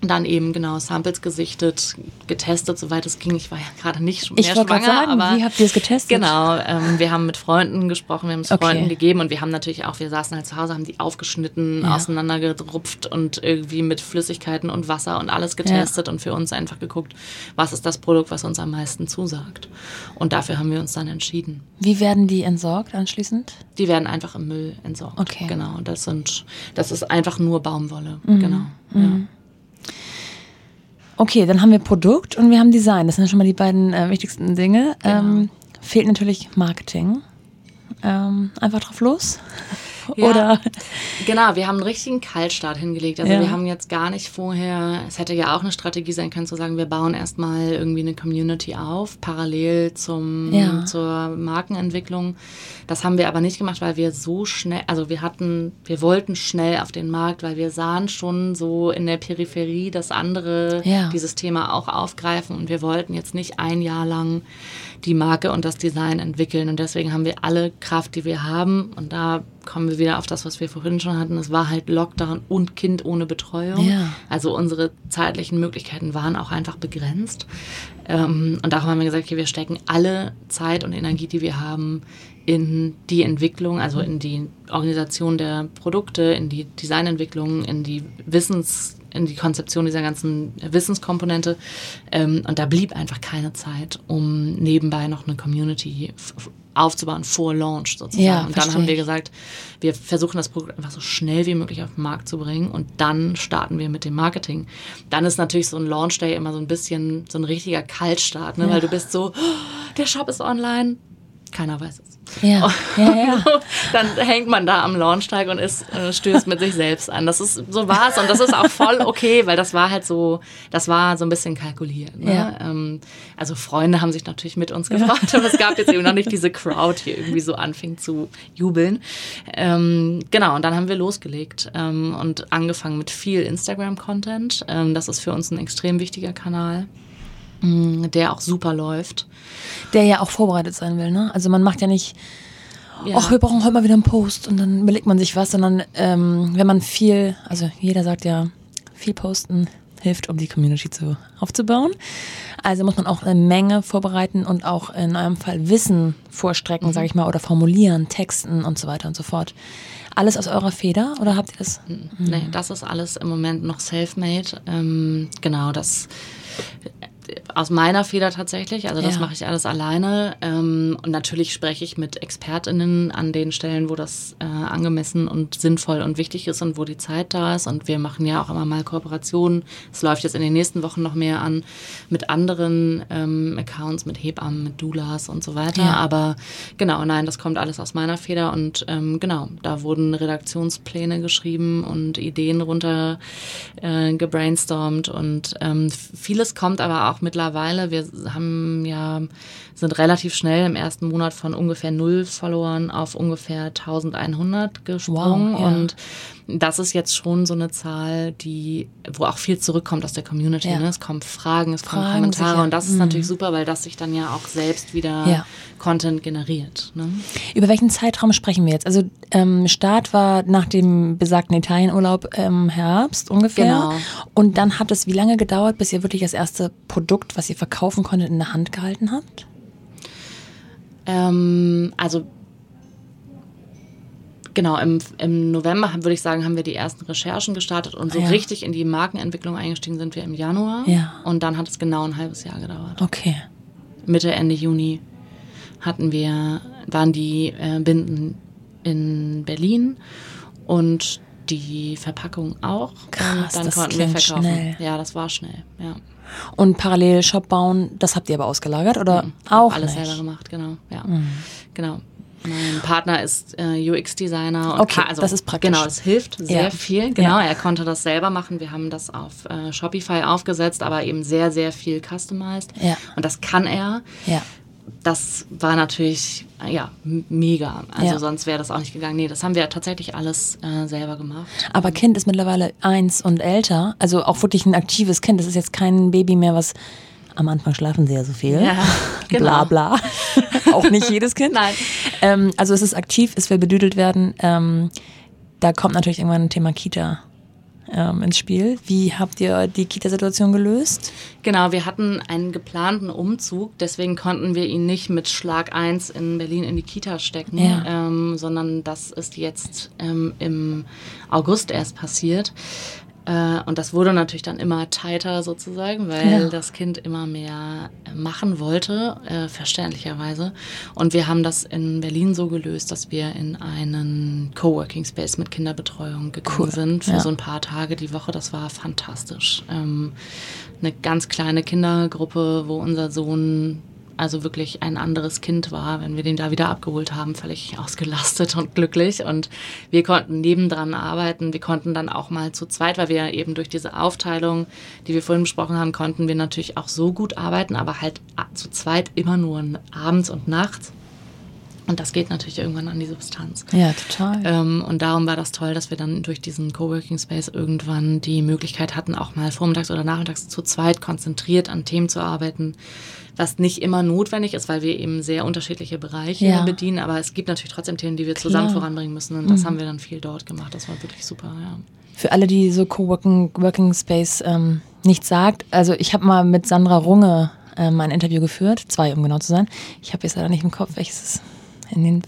dann eben genau Samples gesichtet, getestet, soweit es ging. Ich war ja gerade nicht mehr ich schwanger, sagen, aber wie habt ihr es getestet? Genau, ähm, wir haben mit Freunden gesprochen, wir haben es okay. Freunden gegeben und wir haben natürlich auch, wir saßen halt zu Hause, haben die aufgeschnitten, ja. auseinandergerupft und irgendwie mit Flüssigkeiten und Wasser und alles getestet ja. und für uns einfach geguckt, was ist das Produkt, was uns am meisten zusagt. Und dafür haben wir uns dann entschieden. Wie werden die entsorgt anschließend? Die werden einfach im Müll entsorgt. Okay. Genau, das sind, das ist einfach nur Baumwolle. Mhm. Genau. Mhm. Ja. Okay, dann haben wir Produkt und wir haben Design. Das sind schon mal die beiden äh, wichtigsten Dinge. Genau. Ähm, fehlt natürlich Marketing. Ähm, einfach drauf los. Ja, Oder? Genau, wir haben einen richtigen Kaltstart hingelegt. Also ja. wir haben jetzt gar nicht vorher, es hätte ja auch eine Strategie sein können, zu sagen, wir bauen erstmal irgendwie eine Community auf, parallel zum, ja. zur Markenentwicklung. Das haben wir aber nicht gemacht, weil wir so schnell, also wir hatten, wir wollten schnell auf den Markt, weil wir sahen schon so in der Peripherie, dass andere dieses Thema auch aufgreifen und wir wollten jetzt nicht ein Jahr lang die Marke und das Design entwickeln. Und deswegen haben wir alle Kraft, die wir haben. Und da kommen wir wieder auf das, was wir vorhin schon hatten. Es war halt Lockdown und Kind ohne Betreuung. Ja. Also unsere zeitlichen Möglichkeiten waren auch einfach begrenzt. Ähm, und darum haben wir gesagt, okay, wir stecken alle Zeit und Energie, die wir haben, in die Entwicklung, also in die Organisation der Produkte, in die Designentwicklung, in die Wissens in die Konzeption dieser ganzen Wissenskomponente. Ähm, und da blieb einfach keine Zeit, um nebenbei noch eine Community aufzubauen vor Launch sozusagen. Ja, und dann haben wir gesagt, wir versuchen das Produkt einfach so schnell wie möglich auf den Markt zu bringen und dann starten wir mit dem Marketing. Dann ist natürlich so ein Launch Day immer so ein bisschen so ein richtiger Kaltstart, ne? Ja. weil du bist so, oh, der Shop ist online, keiner weiß es. Ja. ja, ja. dann hängt man da am Launchtag und ist, äh, stößt mit sich selbst an. Das ist, so war es und das ist auch voll okay, weil das war halt so, das war so ein bisschen kalkuliert. Ne? Ja. Ähm, also Freunde haben sich natürlich mit uns gefreut, aber es gab jetzt eben noch nicht diese Crowd, die irgendwie so anfing zu jubeln. Ähm, genau, und dann haben wir losgelegt ähm, und angefangen mit viel Instagram-Content. Ähm, das ist für uns ein extrem wichtiger Kanal. Mm, der auch super läuft. Der ja auch vorbereitet sein will, ne? Also man macht ja nicht, ja. ach, wir brauchen heute mal wieder einen Post und dann überlegt man sich was, sondern ähm, wenn man viel, also jeder sagt ja, viel posten hilft, um die Community zu, aufzubauen. Also muss man auch eine Menge vorbereiten und auch in eurem Fall Wissen vorstrecken, mhm. sage ich mal, oder formulieren, Texten und so weiter und so fort. Alles aus eurer Feder oder habt ihr das? Mhm. Nee, das ist alles im Moment noch self-made. Ähm, genau, das aus meiner Feder tatsächlich. Also das ja. mache ich alles alleine. Ähm, und natürlich spreche ich mit ExpertInnen an den Stellen, wo das äh, angemessen und sinnvoll und wichtig ist und wo die Zeit da ist. Und wir machen ja auch immer mal Kooperationen. Es läuft jetzt in den nächsten Wochen noch mehr an mit anderen ähm, Accounts, mit Hebammen, mit Doulas und so weiter. Ja. Aber genau, nein, das kommt alles aus meiner Feder. Und ähm, genau, da wurden Redaktionspläne geschrieben und Ideen runter äh, gebrainstormt. Und ähm, vieles kommt aber auch mittlerweile. Wir haben ja, sind relativ schnell im ersten Monat von ungefähr null Followern auf ungefähr 1100 gesprungen. Wow, ja. Und das ist jetzt schon so eine Zahl, die, wo auch viel zurückkommt aus der Community. Ja. Ne? Es kommen Fragen, es kommen Kommentare sicher. und das ist mhm. natürlich super, weil das sich dann ja auch selbst wieder ja. Content generiert. Ne? Über welchen Zeitraum sprechen wir jetzt? Also ähm, Start war nach dem besagten Italienurlaub im Herbst ungefähr. Genau. Und dann hat es wie lange gedauert, bis ihr wirklich das erste Produkt, was ihr verkaufen konntet, in der Hand gehalten habt? Ähm, also genau, im, im November würde ich sagen, haben wir die ersten Recherchen gestartet und so Ah, ja. richtig in die Markenentwicklung eingestiegen sind wir im Januar. Ja. Und dann hat es genau ein halbes Jahr gedauert. Okay. Mitte, Ende Juni hatten wir, waren die äh, Binden in Berlin und die Verpackung auch. Krass, und dann das konnten wir verkaufen. schnell. Ja, das war schnell. Ja. Und parallel Shop bauen, das habt ihr aber ausgelagert oder auch alles nicht? Mhm. selber gemacht, genau. Ja. Genau. Mein Partner ist äh, UX-Designer. und Okay, kann- das ist praktisch. Genau, es hilft sehr Ja. viel. Genau, Ja. er konnte das selber machen. Wir haben das auf äh, Shopify aufgesetzt, aber eben sehr, sehr viel customized. Ja. Und das kann er. Ja. Das war natürlich, äh, ja, mega. Also Ja. sonst wäre das auch nicht gegangen. Nee, das haben wir tatsächlich alles äh, selber gemacht. Aber Kind ist mittlerweile eins und älter, also auch wirklich ein aktives Kind. Das ist jetzt kein Baby mehr, was am Anfang schlafen sie ja so viel. Ja, Bla genau. bla. auch nicht jedes Kind. Nein. Ähm, also es ist aktiv, es will bedüdelt werden. Ähm, da kommt natürlich irgendwann ein Thema Kita ähm, ins Spiel. Wie habt ihr die Kita-Situation gelöst? Genau, wir hatten einen geplanten Umzug, deswegen konnten wir ihn nicht mit Schlag 1 in Berlin in die Kita stecken, Ja. ähm, sondern das ist jetzt ähm, im August erst passiert. Äh, und das wurde natürlich dann immer tighter sozusagen, weil Ja. das Kind immer mehr äh, machen wollte, äh, verständlicherweise. Und wir haben das in Berlin so gelöst, dass wir in einen Coworking Space mit Kinderbetreuung gegangen Cool, sind für ja. so ein paar Tage die Woche. Das war fantastisch. Ähm, eine ganz kleine Kindergruppe, wo unser Sohn also wirklich ein anderes Kind war, wenn wir den da wieder abgeholt haben, völlig ausgelastet und glücklich. Und wir konnten nebendran arbeiten. Wir konnten dann auch mal zu zweit, weil wir eben durch diese Aufteilung, die wir vorhin besprochen haben, konnten wir natürlich auch so gut arbeiten, aber halt zu zweit immer nur abends und nachts. Und das geht natürlich irgendwann an die Substanz. Ja, total. Ähm, und darum war das toll, dass wir dann durch diesen Coworking Space irgendwann die Möglichkeit hatten, auch mal vormittags oder nachmittags zu zweit konzentriert an Themen zu arbeiten, was nicht immer notwendig ist, weil wir eben sehr unterschiedliche Bereiche Ja. bedienen. Aber es gibt natürlich trotzdem Themen, die wir zusammen Klar. Mhm. voranbringen müssen. Und das haben wir dann viel dort gemacht. Das war wirklich super, ja. Für alle, die so Coworking Working Space ähm, nicht sagt, also ich habe mal mit Sandra Runge ähm, ein Interview geführt, zwei um genau zu sein. Ich habe jetzt leider nicht im Kopf, welches ist in den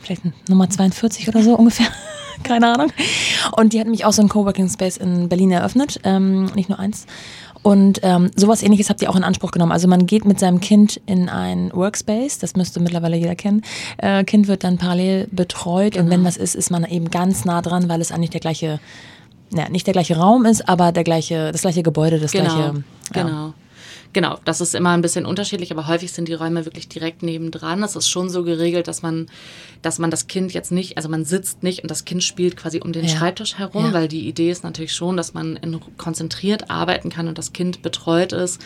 vielleicht Nummer 42 oder so ungefähr. Keine Ahnung. Und die hat nämlich auch so einen Coworking Space in Berlin eröffnet, ähm, nicht nur eins. Und ähm, sowas ähnliches habt ihr auch in Anspruch genommen. Also man geht mit seinem Kind in ein Workspace, das müsste mittlerweile jeder kennen. Äh, kind wird dann parallel betreut und wenn was ist, ist man eben ganz nah dran, weil es eigentlich der gleiche, ja, nicht der gleiche Raum ist, aber der gleiche, das gleiche Gebäude, das Genau, gleiche. Ja. genau. Genau, das ist immer ein bisschen unterschiedlich, aber häufig sind die Räume wirklich direkt nebendran. Es ist schon so geregelt, dass man, dass man das Kind jetzt nicht, also man sitzt nicht und das Kind spielt quasi um den Ja. Schreibtisch herum, Ja. weil die Idee ist natürlich schon, dass man in, konzentriert arbeiten kann und das Kind betreut ist.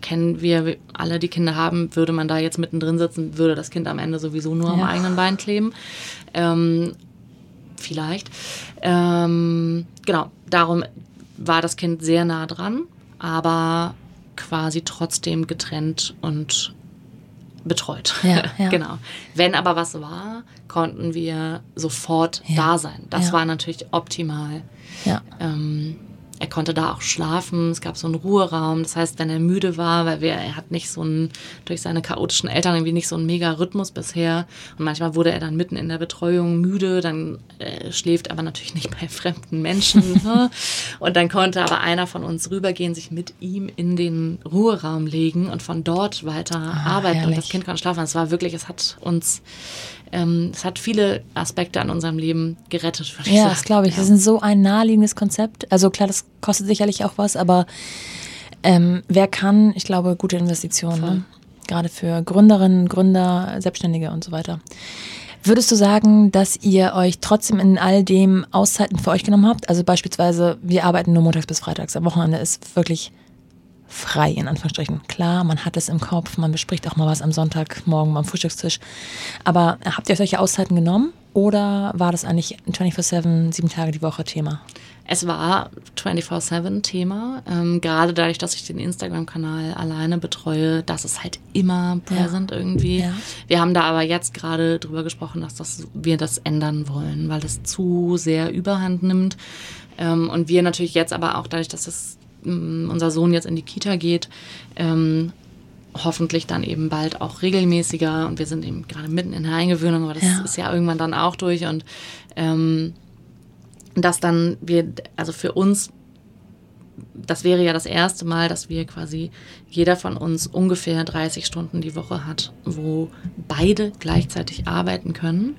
Kennen wir alle, die Kinder haben, würde man da jetzt mittendrin sitzen, würde das Kind am Ende sowieso nur am Ja. eigenen Bein kleben. Ähm, vielleicht. Ähm, genau, darum war das Kind sehr nah dran, aber quasi trotzdem getrennt und betreut. Ja, ja. genau. Wenn aber was war, konnten wir sofort Ja, da sein. Das war natürlich optimal. Ja. Ähm, er konnte da auch schlafen. Es gab so einen Ruheraum. Das heißt, wenn er müde war, weil wir, er hat nicht so einen, durch seine chaotischen Eltern irgendwie nicht so einen mega Rhythmus bisher. Und manchmal wurde er dann mitten in der Betreuung müde, dann äh, schläft aber natürlich nicht bei fremden Menschen. ne? Und dann konnte aber einer von uns rübergehen, sich mit ihm in den Ruheraum legen und von dort weiter arbeiten. Und herrlich. das Kind konnte schlafen. Es war wirklich, es hat uns, ähm, es hat viele Aspekte an unserem Leben gerettet, würde ich Ja, sagen. das glaube ich. Ja. Das ist so ein naheliegendes Konzept. Also klar, das kostet sicherlich auch was, aber ähm, wer kann, ich glaube, gute Investitionen. Ne? Gerade für Gründerinnen, Gründer, Selbstständige und so weiter. Würdest du sagen, dass ihr euch trotzdem in all dem Auszeiten für euch genommen habt? Also beispielsweise, wir arbeiten nur montags bis freitags. Am Wochenende ist wirklich frei, in Anführungsstrichen. Klar, man hat es im Kopf, man bespricht auch mal was am Sonntagmorgen beim Frühstückstisch. Aber habt ihr euch solche Auszeiten genommen oder war das eigentlich 24-7, sieben Tage die Woche Thema? Es war 24-7 Thema. Ähm, gerade dadurch, dass ich den Instagram-Kanal alleine betreue, das ist halt immer präsent irgendwie. Ja. Wir haben da aber jetzt gerade drüber gesprochen, dass das, wir das ändern wollen, weil das zu sehr überhand nimmt. Ähm, und wir natürlich jetzt aber auch dadurch, dass das, unser Sohn jetzt in die Kita geht, ähm, hoffentlich dann eben bald auch regelmäßiger. Und wir sind eben gerade mitten in der Eingewöhnung, aber das ja. ist ja irgendwann dann auch durch. Und ähm, dass dann wir, also für uns, das wäre ja das erste Mal, dass wir quasi jeder von uns ungefähr 30 Stunden die Woche hat, wo beide gleichzeitig arbeiten können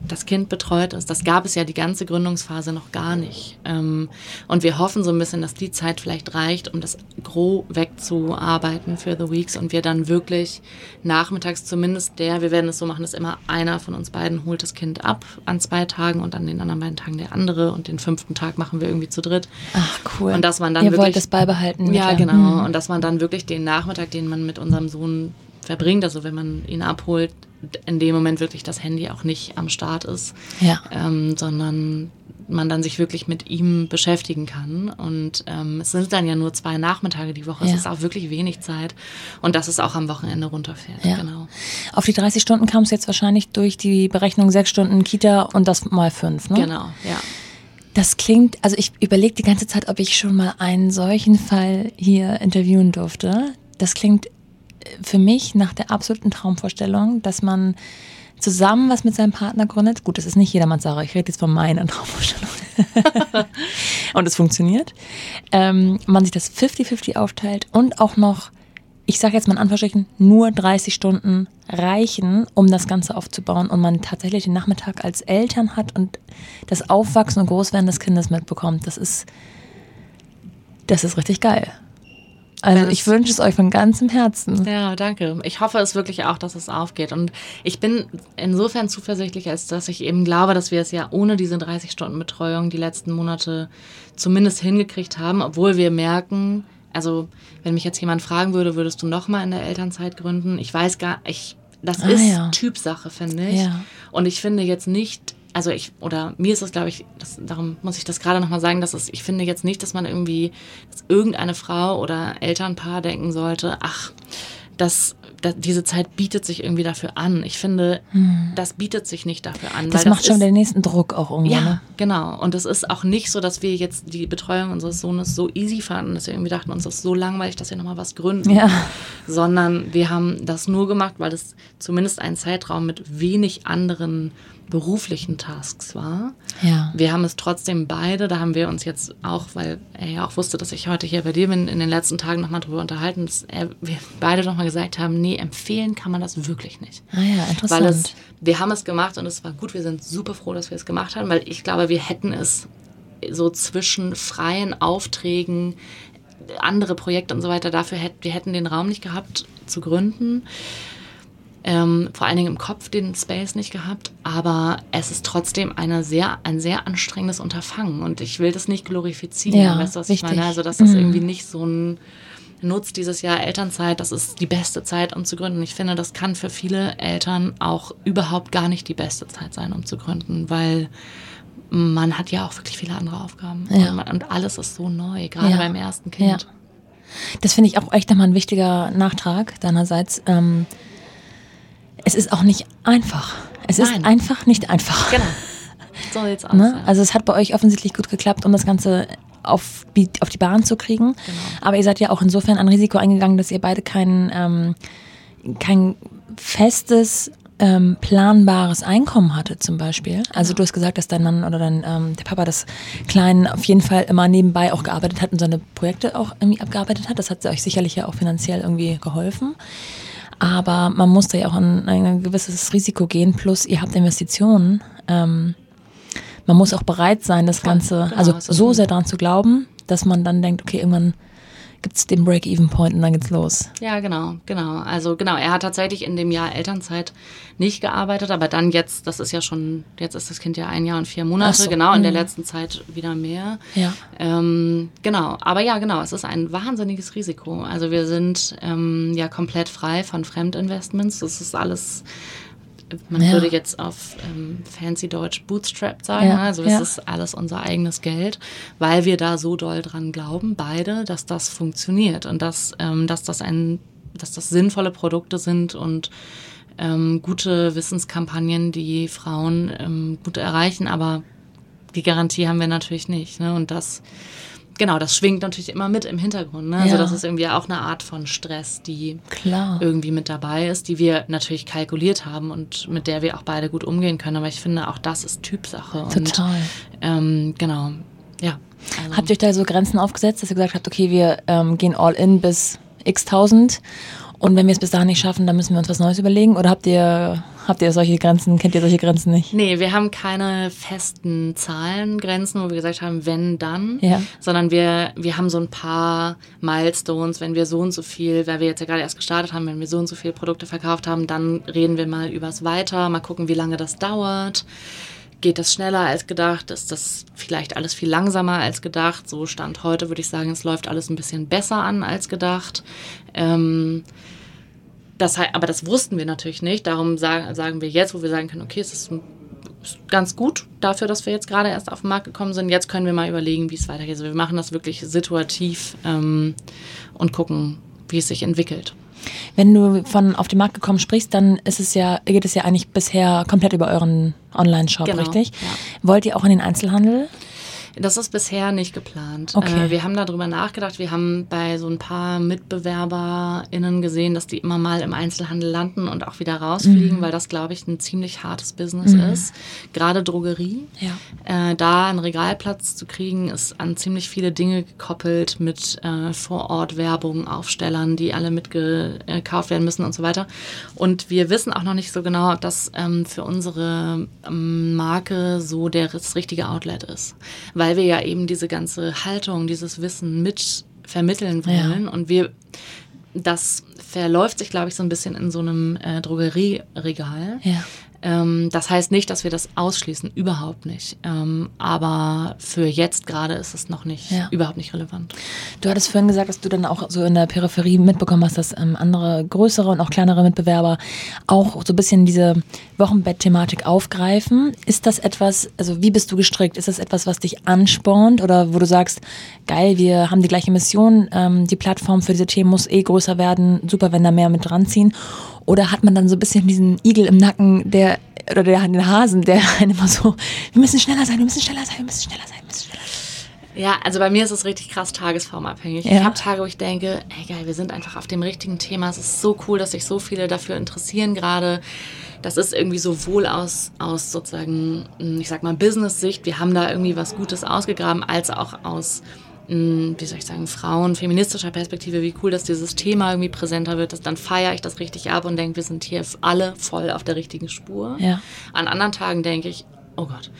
das Kind betreut ist. Das gab es ja die ganze Gründungsphase noch gar nicht. Ähm, und wir hoffen so ein bisschen, dass die Zeit vielleicht reicht, um das Gros wegzuarbeiten für The Weeks und wir dann wirklich nachmittags zumindest der, wir werden es so machen, dass immer einer von uns beiden holt das Kind ab an zwei Tagen und an den anderen beiden Tagen der andere und den fünften Tag machen wir irgendwie zu dritt. Ach cool. Und dass man dann Ihr wirklich, wollt das beibehalten. Ja, genau. Mhm. Und dass man dann wirklich den Nachmittag, den man mit unserem Sohn verbringt, also wenn man ihn abholt, in dem Moment wirklich das Handy auch nicht am Start ist, ja. ähm, sondern man dann sich wirklich mit ihm beschäftigen kann. Und ähm, es sind dann ja nur zwei Nachmittage die Woche. Ja. Es ist auch wirklich wenig Zeit. Und dass es auch am Wochenende runterfährt. Ja. Genau. Auf die 30 Stunden kam es jetzt wahrscheinlich durch die Berechnung sechs Stunden Kita und das mal fünf, ne? Genau, ja. Das klingt, also ich überlege die ganze Zeit, ob ich schon mal einen solchen Fall hier interviewen durfte. Das klingt für mich nach der absoluten Traumvorstellung, dass man zusammen was mit seinem Partner gründet. Gut, das ist nicht jedermanns Sache. Ich rede jetzt von meiner Traumvorstellung. und es funktioniert. Ähm, man sich das 50-50 aufteilt und auch noch, ich sage jetzt mal in Anführungsstrichen, nur 30 Stunden reichen, um das Ganze aufzubauen und man tatsächlich den Nachmittag als Eltern hat und das Aufwachsen und Großwerden des Kindes mitbekommt. Das ist, das ist richtig geil. Also ich wünsche es euch von ganzem Herzen. Ja, danke. Ich hoffe es wirklich auch, dass es aufgeht. Und ich bin insofern zuversichtlich, als dass ich eben glaube, dass wir es ja ohne diese 30 Stunden Betreuung die letzten Monate zumindest hingekriegt haben, obwohl wir merken, also wenn mich jetzt jemand fragen würde, würdest du noch mal in der Elternzeit gründen? Ich weiß gar, ich das ah, ist ja. Typsache, finde ich. Ja. Und ich finde jetzt nicht also ich, oder mir ist es, glaube ich, das, darum muss ich das gerade nochmal sagen, dass es, ich finde jetzt nicht, dass man irgendwie, dass irgendeine Frau oder Elternpaar denken sollte, ach, das, das, diese Zeit bietet sich irgendwie dafür an. Ich finde, hm. das bietet sich nicht dafür an. Das macht das schon ist, den nächsten Druck auch irgendwie. Ja, ne? genau. Und es ist auch nicht so, dass wir jetzt die Betreuung unseres Sohnes so easy fanden, dass wir irgendwie dachten, uns ist so langweilig, dass wir nochmal was gründen. Ja. Sondern wir haben das nur gemacht, weil es zumindest ein Zeitraum mit wenig anderen beruflichen Tasks war. Ja. Wir haben es trotzdem beide, da haben wir uns jetzt auch, weil er ja auch wusste, dass ich heute hier bei dir bin, in den letzten Tagen nochmal drüber unterhalten, dass er, wir beide nochmal gesagt haben, nee, empfehlen kann man das wirklich nicht. Ah ja, interessant. Weil es, wir haben es gemacht und es war gut, wir sind super froh, dass wir es gemacht haben, weil ich glaube, wir hätten es so zwischen freien Aufträgen, andere Projekte und so weiter, dafür hätten wir hätten den Raum nicht gehabt zu gründen ähm, vor allen Dingen im Kopf den Space nicht gehabt, aber es ist trotzdem eine sehr, ein sehr anstrengendes Unterfangen und ich will das nicht glorifizieren, ja, weißt du, was richtig. ich meine? Also, dass das mhm. irgendwie nicht so ein nutzt dieses Jahr Elternzeit, das ist die beste Zeit, um zu gründen. Ich finde, das kann für viele Eltern auch überhaupt gar nicht die beste Zeit sein, um zu gründen, weil man hat ja auch wirklich viele andere Aufgaben ja. und, und, alles ist so neu, gerade ja. beim ersten Kind. Ja. Das finde ich auch echt nochmal ein wichtiger Nachtrag deinerseits. Ähm, es ist auch nicht einfach. Es Nein. ist einfach nicht einfach. Genau. So sieht's aus. Ne? Ja. Also es hat bei euch offensichtlich gut geklappt, um das Ganze auf, auf die Bahn zu kriegen. Genau. Aber ihr seid ja auch insofern ein Risiko eingegangen, dass ihr beide kein, ähm, kein festes ähm, planbares Einkommen hattet zum Beispiel. Also du hast gesagt, dass dein Mann oder dein ähm, der Papa das Kleinen auf jeden Fall immer nebenbei auch gearbeitet hat und seine Projekte auch irgendwie abgearbeitet hat. Das hat euch sicherlich ja auch finanziell irgendwie geholfen. Aber man muss da ja auch ein, ein gewisses Risiko gehen. Plus, ihr habt Investitionen. Ähm, man muss auch bereit sein, das Ganze, genau, also so sehr daran zu glauben, dass man dann denkt, okay, irgendwann gibt es den Break-Even-Point und dann geht's los. Ja, genau, genau. Also genau, er hat tatsächlich in dem Jahr Elternzeit nicht gearbeitet, aber dann jetzt, das ist ja schon, jetzt ist das Kind ja ein Jahr und vier Monate, so. genau, in der mhm. letzten Zeit wieder mehr. Ja. Ähm, genau, aber ja, genau, es ist ein wahnsinniges Risiko. Also wir sind ähm, ja komplett frei von Fremdinvestments. Das ist alles man ja. würde jetzt auf ähm, fancy Deutsch bootstrapped sagen. Ja. Also es ja. ist alles unser eigenes Geld, weil wir da so doll dran glauben, beide, dass das funktioniert und dass, ähm, dass das ein, dass das sinnvolle Produkte sind und ähm, gute Wissenskampagnen, die Frauen ähm, gut erreichen, aber die Garantie haben wir natürlich nicht. Ne? Und das genau, das schwingt natürlich immer mit im Hintergrund. Ne? Also Ja. das ist irgendwie auch eine Art von Stress, die Klar. irgendwie mit dabei ist, die wir natürlich kalkuliert haben und mit der wir auch beide gut umgehen können. Aber ich finde, auch das ist Typsache. Und, Total. Ähm, genau, ja. Also, Habt ihr euch da so Grenzen aufgesetzt, dass ihr gesagt habt, okay, wir ähm, gehen all in bis x tausend und wenn wir es bis dahin nicht schaffen, dann müssen wir uns was Neues überlegen? Oder habt ihr, habt ihr solche Grenzen, kennt ihr solche Grenzen nicht? Nee, wir haben keine festen Zahlengrenzen, wo wir gesagt haben, wenn, dann, Ja. sondern wir, wir haben so ein paar Milestones, wenn wir so und so viel, weil wir jetzt ja gerade erst gestartet haben, wenn wir so und so viele Produkte verkauft haben, dann reden wir mal übers Weiter, mal gucken, wie lange das dauert. Geht das schneller als gedacht? Ist das vielleicht alles viel langsamer als gedacht? So Stand heute würde ich sagen, es läuft alles ein bisschen besser an als gedacht. Ähm, das, aber das wussten wir natürlich nicht. Darum sagen, sagen wir jetzt, wo wir sagen können, okay, es ist, ein- ganz gut dafür, dass wir jetzt gerade erst auf den Markt gekommen sind. Jetzt können wir mal überlegen, wie es weitergeht. Also wir machen das wirklich situativ ähm, und gucken, wie es sich entwickelt. Wenn du von auf den Markt gekommen sprichst, dann ist es ja, geht es ja eigentlich bisher komplett über euren Online-Shop, Genau, richtig? ja. Wollt ihr auch in den Einzelhandel? Das ist bisher nicht geplant. Okay. Äh, wir haben darüber nachgedacht. Wir haben bei so ein paar MitbewerberInnen gesehen, dass die immer mal im Einzelhandel landen und auch wieder rausfliegen, weil das, glaube ich, ein ziemlich hartes Business ist. Gerade Drogerie. Ja. Äh, da einen Regalplatz zu kriegen, ist an ziemlich viele Dinge gekoppelt mit äh, Vorortwerbung, Aufstellern, die alle mitgekauft werden müssen und so weiter. Und wir wissen auch noch nicht so genau, ob das ähm, für unsere ähm, Marke so der, das richtige Outlet ist. Weil wir ja eben diese ganze Haltung, dieses Wissen mit vermitteln wollen. Und wir das verläuft sich, glaube ich, so ein bisschen in so einem äh, Drogerieregal. Ja. Ähm, das heißt nicht, dass wir das ausschließen, überhaupt nicht. Ähm, aber für jetzt gerade ist es noch nicht, Ja. überhaupt nicht relevant. Du hattest vorhin gesagt, dass du dann auch so in der Peripherie mitbekommen hast, dass ähm, andere größere und auch kleinere Mitbewerber auch so ein bisschen diese Wochenbett-Thematik aufgreifen. Ist das etwas, also wie bist du gestrickt? Ist das etwas, was dich anspornt oder wo du sagst, geil, wir haben die gleiche Mission, ähm, die Plattform für diese Themen muss eh größer werden, super, wenn da mehr mit dran ziehen? Oder hat man dann so ein bisschen diesen Igel im Nacken, der oder der, den Hasen, der einen immer so, wir müssen schneller sein, wir müssen schneller sein, wir müssen schneller sein, wir müssen schneller sein. Ja, also bei mir ist es richtig krass tagesformabhängig. Ja. Ich habe Tage, wo ich denke, ey geil, wir sind einfach auf dem richtigen Thema. Es ist so cool, dass sich so viele dafür interessieren gerade. Das ist irgendwie sowohl aus, aus sozusagen, mh, ich sag mal, Business-Sicht, wir haben da irgendwie was Gutes ausgegraben, als auch aus, wie soll ich sagen, Frauen, feministischer Perspektive, wie cool, dass dieses Thema irgendwie präsenter wird. Das, dann feiere ich das richtig ab und denke, wir sind hier alle voll auf der richtigen Spur. Ja. An anderen Tagen denke ich, oh Gott,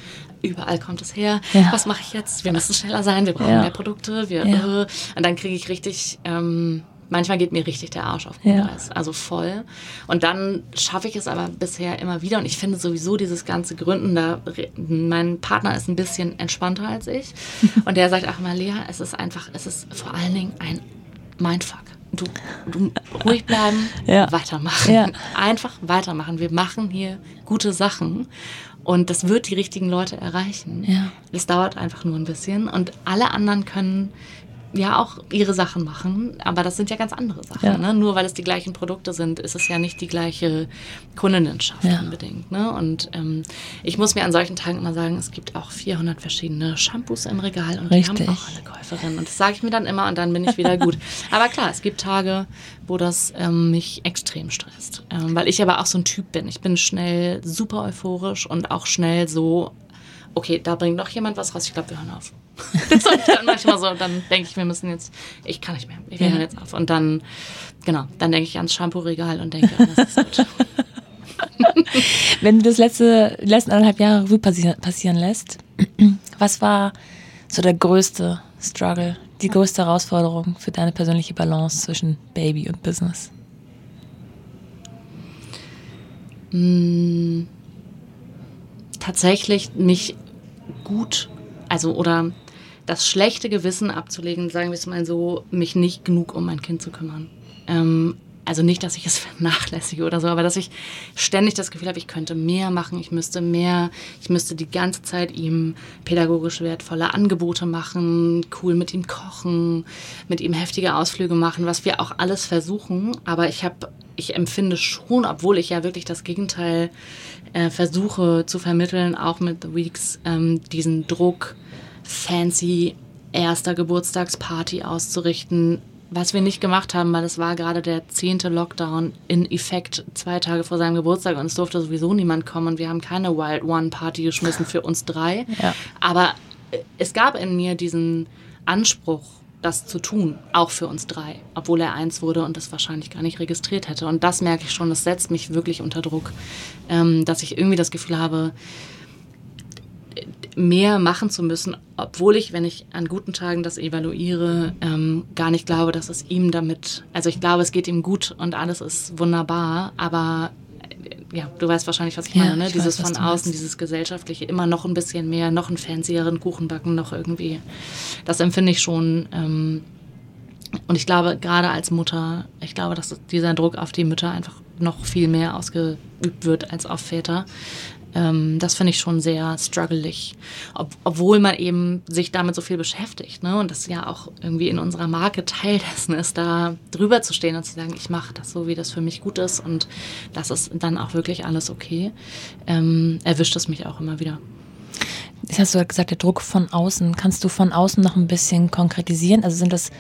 überall kommt es her. Ja. Was mache ich jetzt? Wir müssen schneller sein, wir brauchen Ja. mehr Produkte. Wir, äh, und dann kriege ich richtig, ähm, manchmal geht mir richtig der Arsch auf Ja. Grundeis, also voll. Und dann schaffe ich es aber bisher immer wieder. Und ich finde sowieso dieses ganze Gründen, da, mein Partner ist ein bisschen entspannter als ich. Und der sagt auch mal, Lea, es ist einfach, es ist vor allen Dingen ein Mindfuck. Du, du ruhig bleiben, Ja. weitermachen. Ja. Einfach weitermachen. Wir machen hier gute Sachen und das wird die richtigen Leute erreichen. Ja. Es dauert einfach nur ein bisschen und alle anderen können ja auch ihre Sachen machen, aber das sind ja ganz andere Sachen. Ja. Ne? Nur weil es die gleichen Produkte sind, ist es ja nicht die gleiche Kundinnenschaft Ja. unbedingt. Ne? Und ähm, ich muss mir an solchen Tagen immer sagen, es gibt auch 400 verschiedene Shampoos im Regal und Richtig. die haben auch alle Käuferinnen. Und das sage ich mir dann immer und dann bin ich wieder gut. aber klar, es gibt Tage, wo das ähm, mich extrem stresst, ähm, weil ich aber auch so ein Typ bin. Ich bin schnell super euphorisch und auch schnell so, okay, da bringt noch jemand was raus, ich glaube, wir hören auf. Das ist dann manchmal so, dann denke ich, wir müssen jetzt, ich kann nicht mehr, wir Ja. hören jetzt auf. Und dann, genau, dann denke ich ans Shampoo-Regal und denke, alles ist gut. Wenn du das letzte, die letzten anderthalb Jahre Revue passieren, passieren lässt, was war so der größte Struggle, die größte Herausforderung für deine persönliche Balance zwischen Baby und Business? tatsächlich mich gut, also oder das schlechte Gewissen abzulegen, sagen wir es mal so, mich nicht genug um mein Kind zu kümmern. Ähm, also nicht, dass ich es vernachlässige oder so, aber dass ich ständig das Gefühl habe, ich könnte mehr machen, ich müsste mehr, ich müsste die ganze Zeit ihm pädagogisch wertvolle Angebote machen, cool mit ihm kochen, mit ihm heftige Ausflüge machen, was wir auch alles versuchen. Aber ich habe, ich empfinde schon, obwohl ich ja wirklich das Gegenteil äh, versuche zu vermitteln, auch mit The Weeks, ähm, diesen Druck, fancy erster Geburtstagsparty auszurichten, was wir nicht gemacht haben, weil es war gerade der zehnte Lockdown in Effekt zwei Tage vor seinem Geburtstag und es durfte sowieso niemand kommen und wir haben keine Wild One Party geschmissen für uns drei. Ja. Aber es gab in mir diesen Anspruch, das zu tun, auch für uns drei, obwohl er eins wurde und das wahrscheinlich gar nicht registriert hätte. Und das merke ich schon, das setzt mich wirklich unter Druck, ähm, dass ich irgendwie das Gefühl habe, mehr machen zu müssen, obwohl ich, wenn ich an guten Tagen das evaluiere, ähm, gar nicht glaube, dass es ihm damit, also ich glaube, es geht ihm gut und alles ist wunderbar, aber ja, du weißt wahrscheinlich, was ich meine, ne? Ich dieses weiß, von außen, dieses gesellschaftliche, immer noch ein bisschen mehr, noch einen fancieren Kuchen backen, noch irgendwie. Das empfinde ich schon. Ähm, und ich glaube, gerade als Mutter, ich glaube, dass dieser Druck auf die Mütter einfach noch viel mehr ausgeübt wird als auf Väter. Ähm, das finde ich schon sehr struggelig. Ob, obwohl man eben sich damit so viel beschäftigt. Ne? Und das ja auch irgendwie in unserer Marke Teil dessen ist, da drüber zu stehen und zu sagen, ich mache das so, wie das für mich gut ist. Und das ist dann auch wirklich alles okay. Ähm, erwischt es mich auch immer wieder. Jetzt hast du gesagt, der Druck von außen. Kannst du von außen noch ein bisschen konkretisieren? Also sind das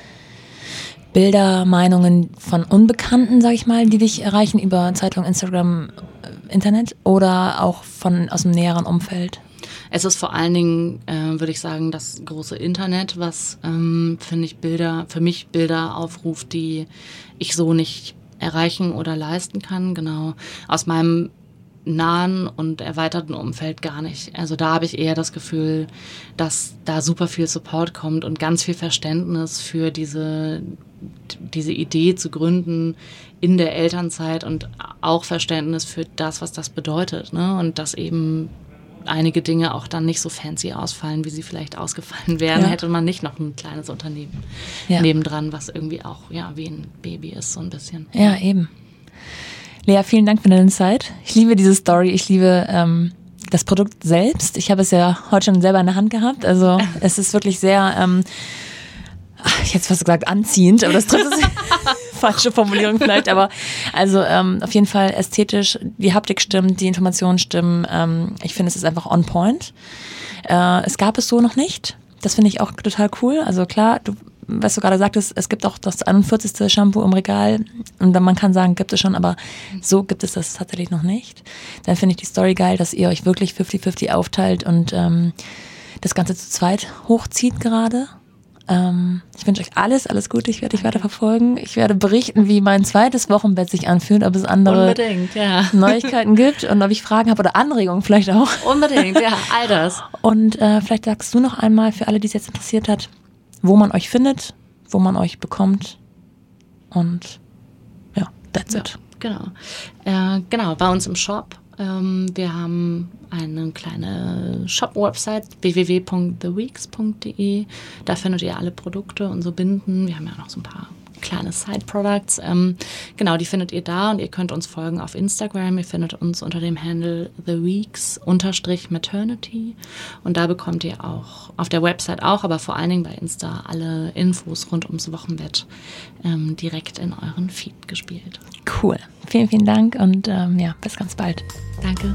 Bilder, Meinungen von Unbekannten, sag ich mal, die dich erreichen über Zeitung, Instagram, äh, Internet oder auch von aus dem näheren Umfeld? Es ist vor allen Dingen, äh, würde ich sagen, das große Internet, was ähm, finde ich Bilder, für mich Bilder aufruft, die ich so nicht erreichen oder leisten kann. Genau. Aus meinem nahen und erweiterten Umfeld gar nicht. Also da habe ich eher das Gefühl, dass da super viel Support kommt und ganz viel Verständnis für diese, diese Idee zu gründen in der Elternzeit und auch Verständnis für das, was das bedeutet. Ne? Und dass eben einige Dinge auch dann nicht so fancy ausfallen, wie sie vielleicht ausgefallen wären, ja. hätte man nicht noch ein kleines Unternehmen ja. nebendran, was irgendwie auch ja wie ein Baby ist, so ein bisschen. Ja, eben. Lea, vielen Dank für deine Zeit. Ich liebe diese Story. Ich liebe ähm, das Produkt selbst. Ich habe es ja heute schon selber in der Hand gehabt. Also es ist wirklich sehr, ähm, ich hätte fast gesagt anziehend, aber das trifft es. falsche Formulierung vielleicht, aber also ähm, auf jeden Fall ästhetisch, die Haptik stimmt, die Informationen stimmen. Ähm, ich finde, es ist einfach on point. Äh, es gab es so noch nicht. Das finde ich auch total cool. Also klar, du was du gerade sagtest, es gibt auch das 41. Shampoo im Regal und dann man kann sagen, gibt es schon, aber so gibt es das tatsächlich noch nicht. Dann finde ich die Story geil, dass ihr euch wirklich 50-50 aufteilt und ähm, das Ganze zu zweit hochzieht gerade. Ähm, ich wünsche euch alles, alles Gute. Ich werde dich weiter verfolgen. Ich werde berichten, wie mein zweites Wochenbett sich anfühlt, ob es andere ja. Neuigkeiten gibt und ob ich Fragen habe oder Anregungen vielleicht auch. Unbedingt, ja, all das. Und äh, vielleicht sagst du noch einmal für alle, die es jetzt interessiert hat, wo man euch findet, wo man euch bekommt. Und ja, that's ja, it. Genau. Äh, genau, bei uns im Shop. Ähm, wir haben eine kleine Shop-Website www.theweeks.de. Da findet ihr alle Produkte, unsere Binden. Wir haben ja noch so ein paar kleine Side-Products. Ähm, genau, die findet ihr da und ihr könnt uns folgen auf Instagram. Ihr findet uns unter dem Handle TheWeeks-Maternity und da bekommt ihr auch auf der Website auch, aber vor allen Dingen bei Insta alle Infos rund ums Wochenbett ähm, direkt in euren Feed gespielt. Cool. Vielen, vielen Dank und ähm, ja, bis ganz bald. Danke.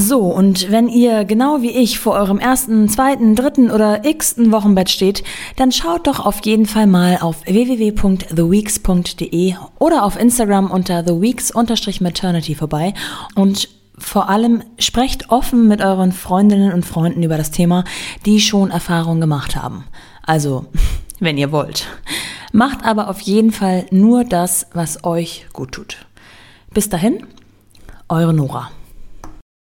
So, und wenn ihr genau wie ich vor eurem ersten, zweiten, dritten oder x-ten Wochenbett steht, dann schaut doch auf jeden Fall mal auf www.theweeks.de oder auf Instagram unter theweeks-maternity vorbei und vor allem sprecht offen mit euren Freundinnen und Freunden über das Thema, die schon Erfahrung gemacht haben. Also, wenn ihr wollt. Macht aber auf jeden Fall nur das, was euch gut tut. Bis dahin, eure Nora.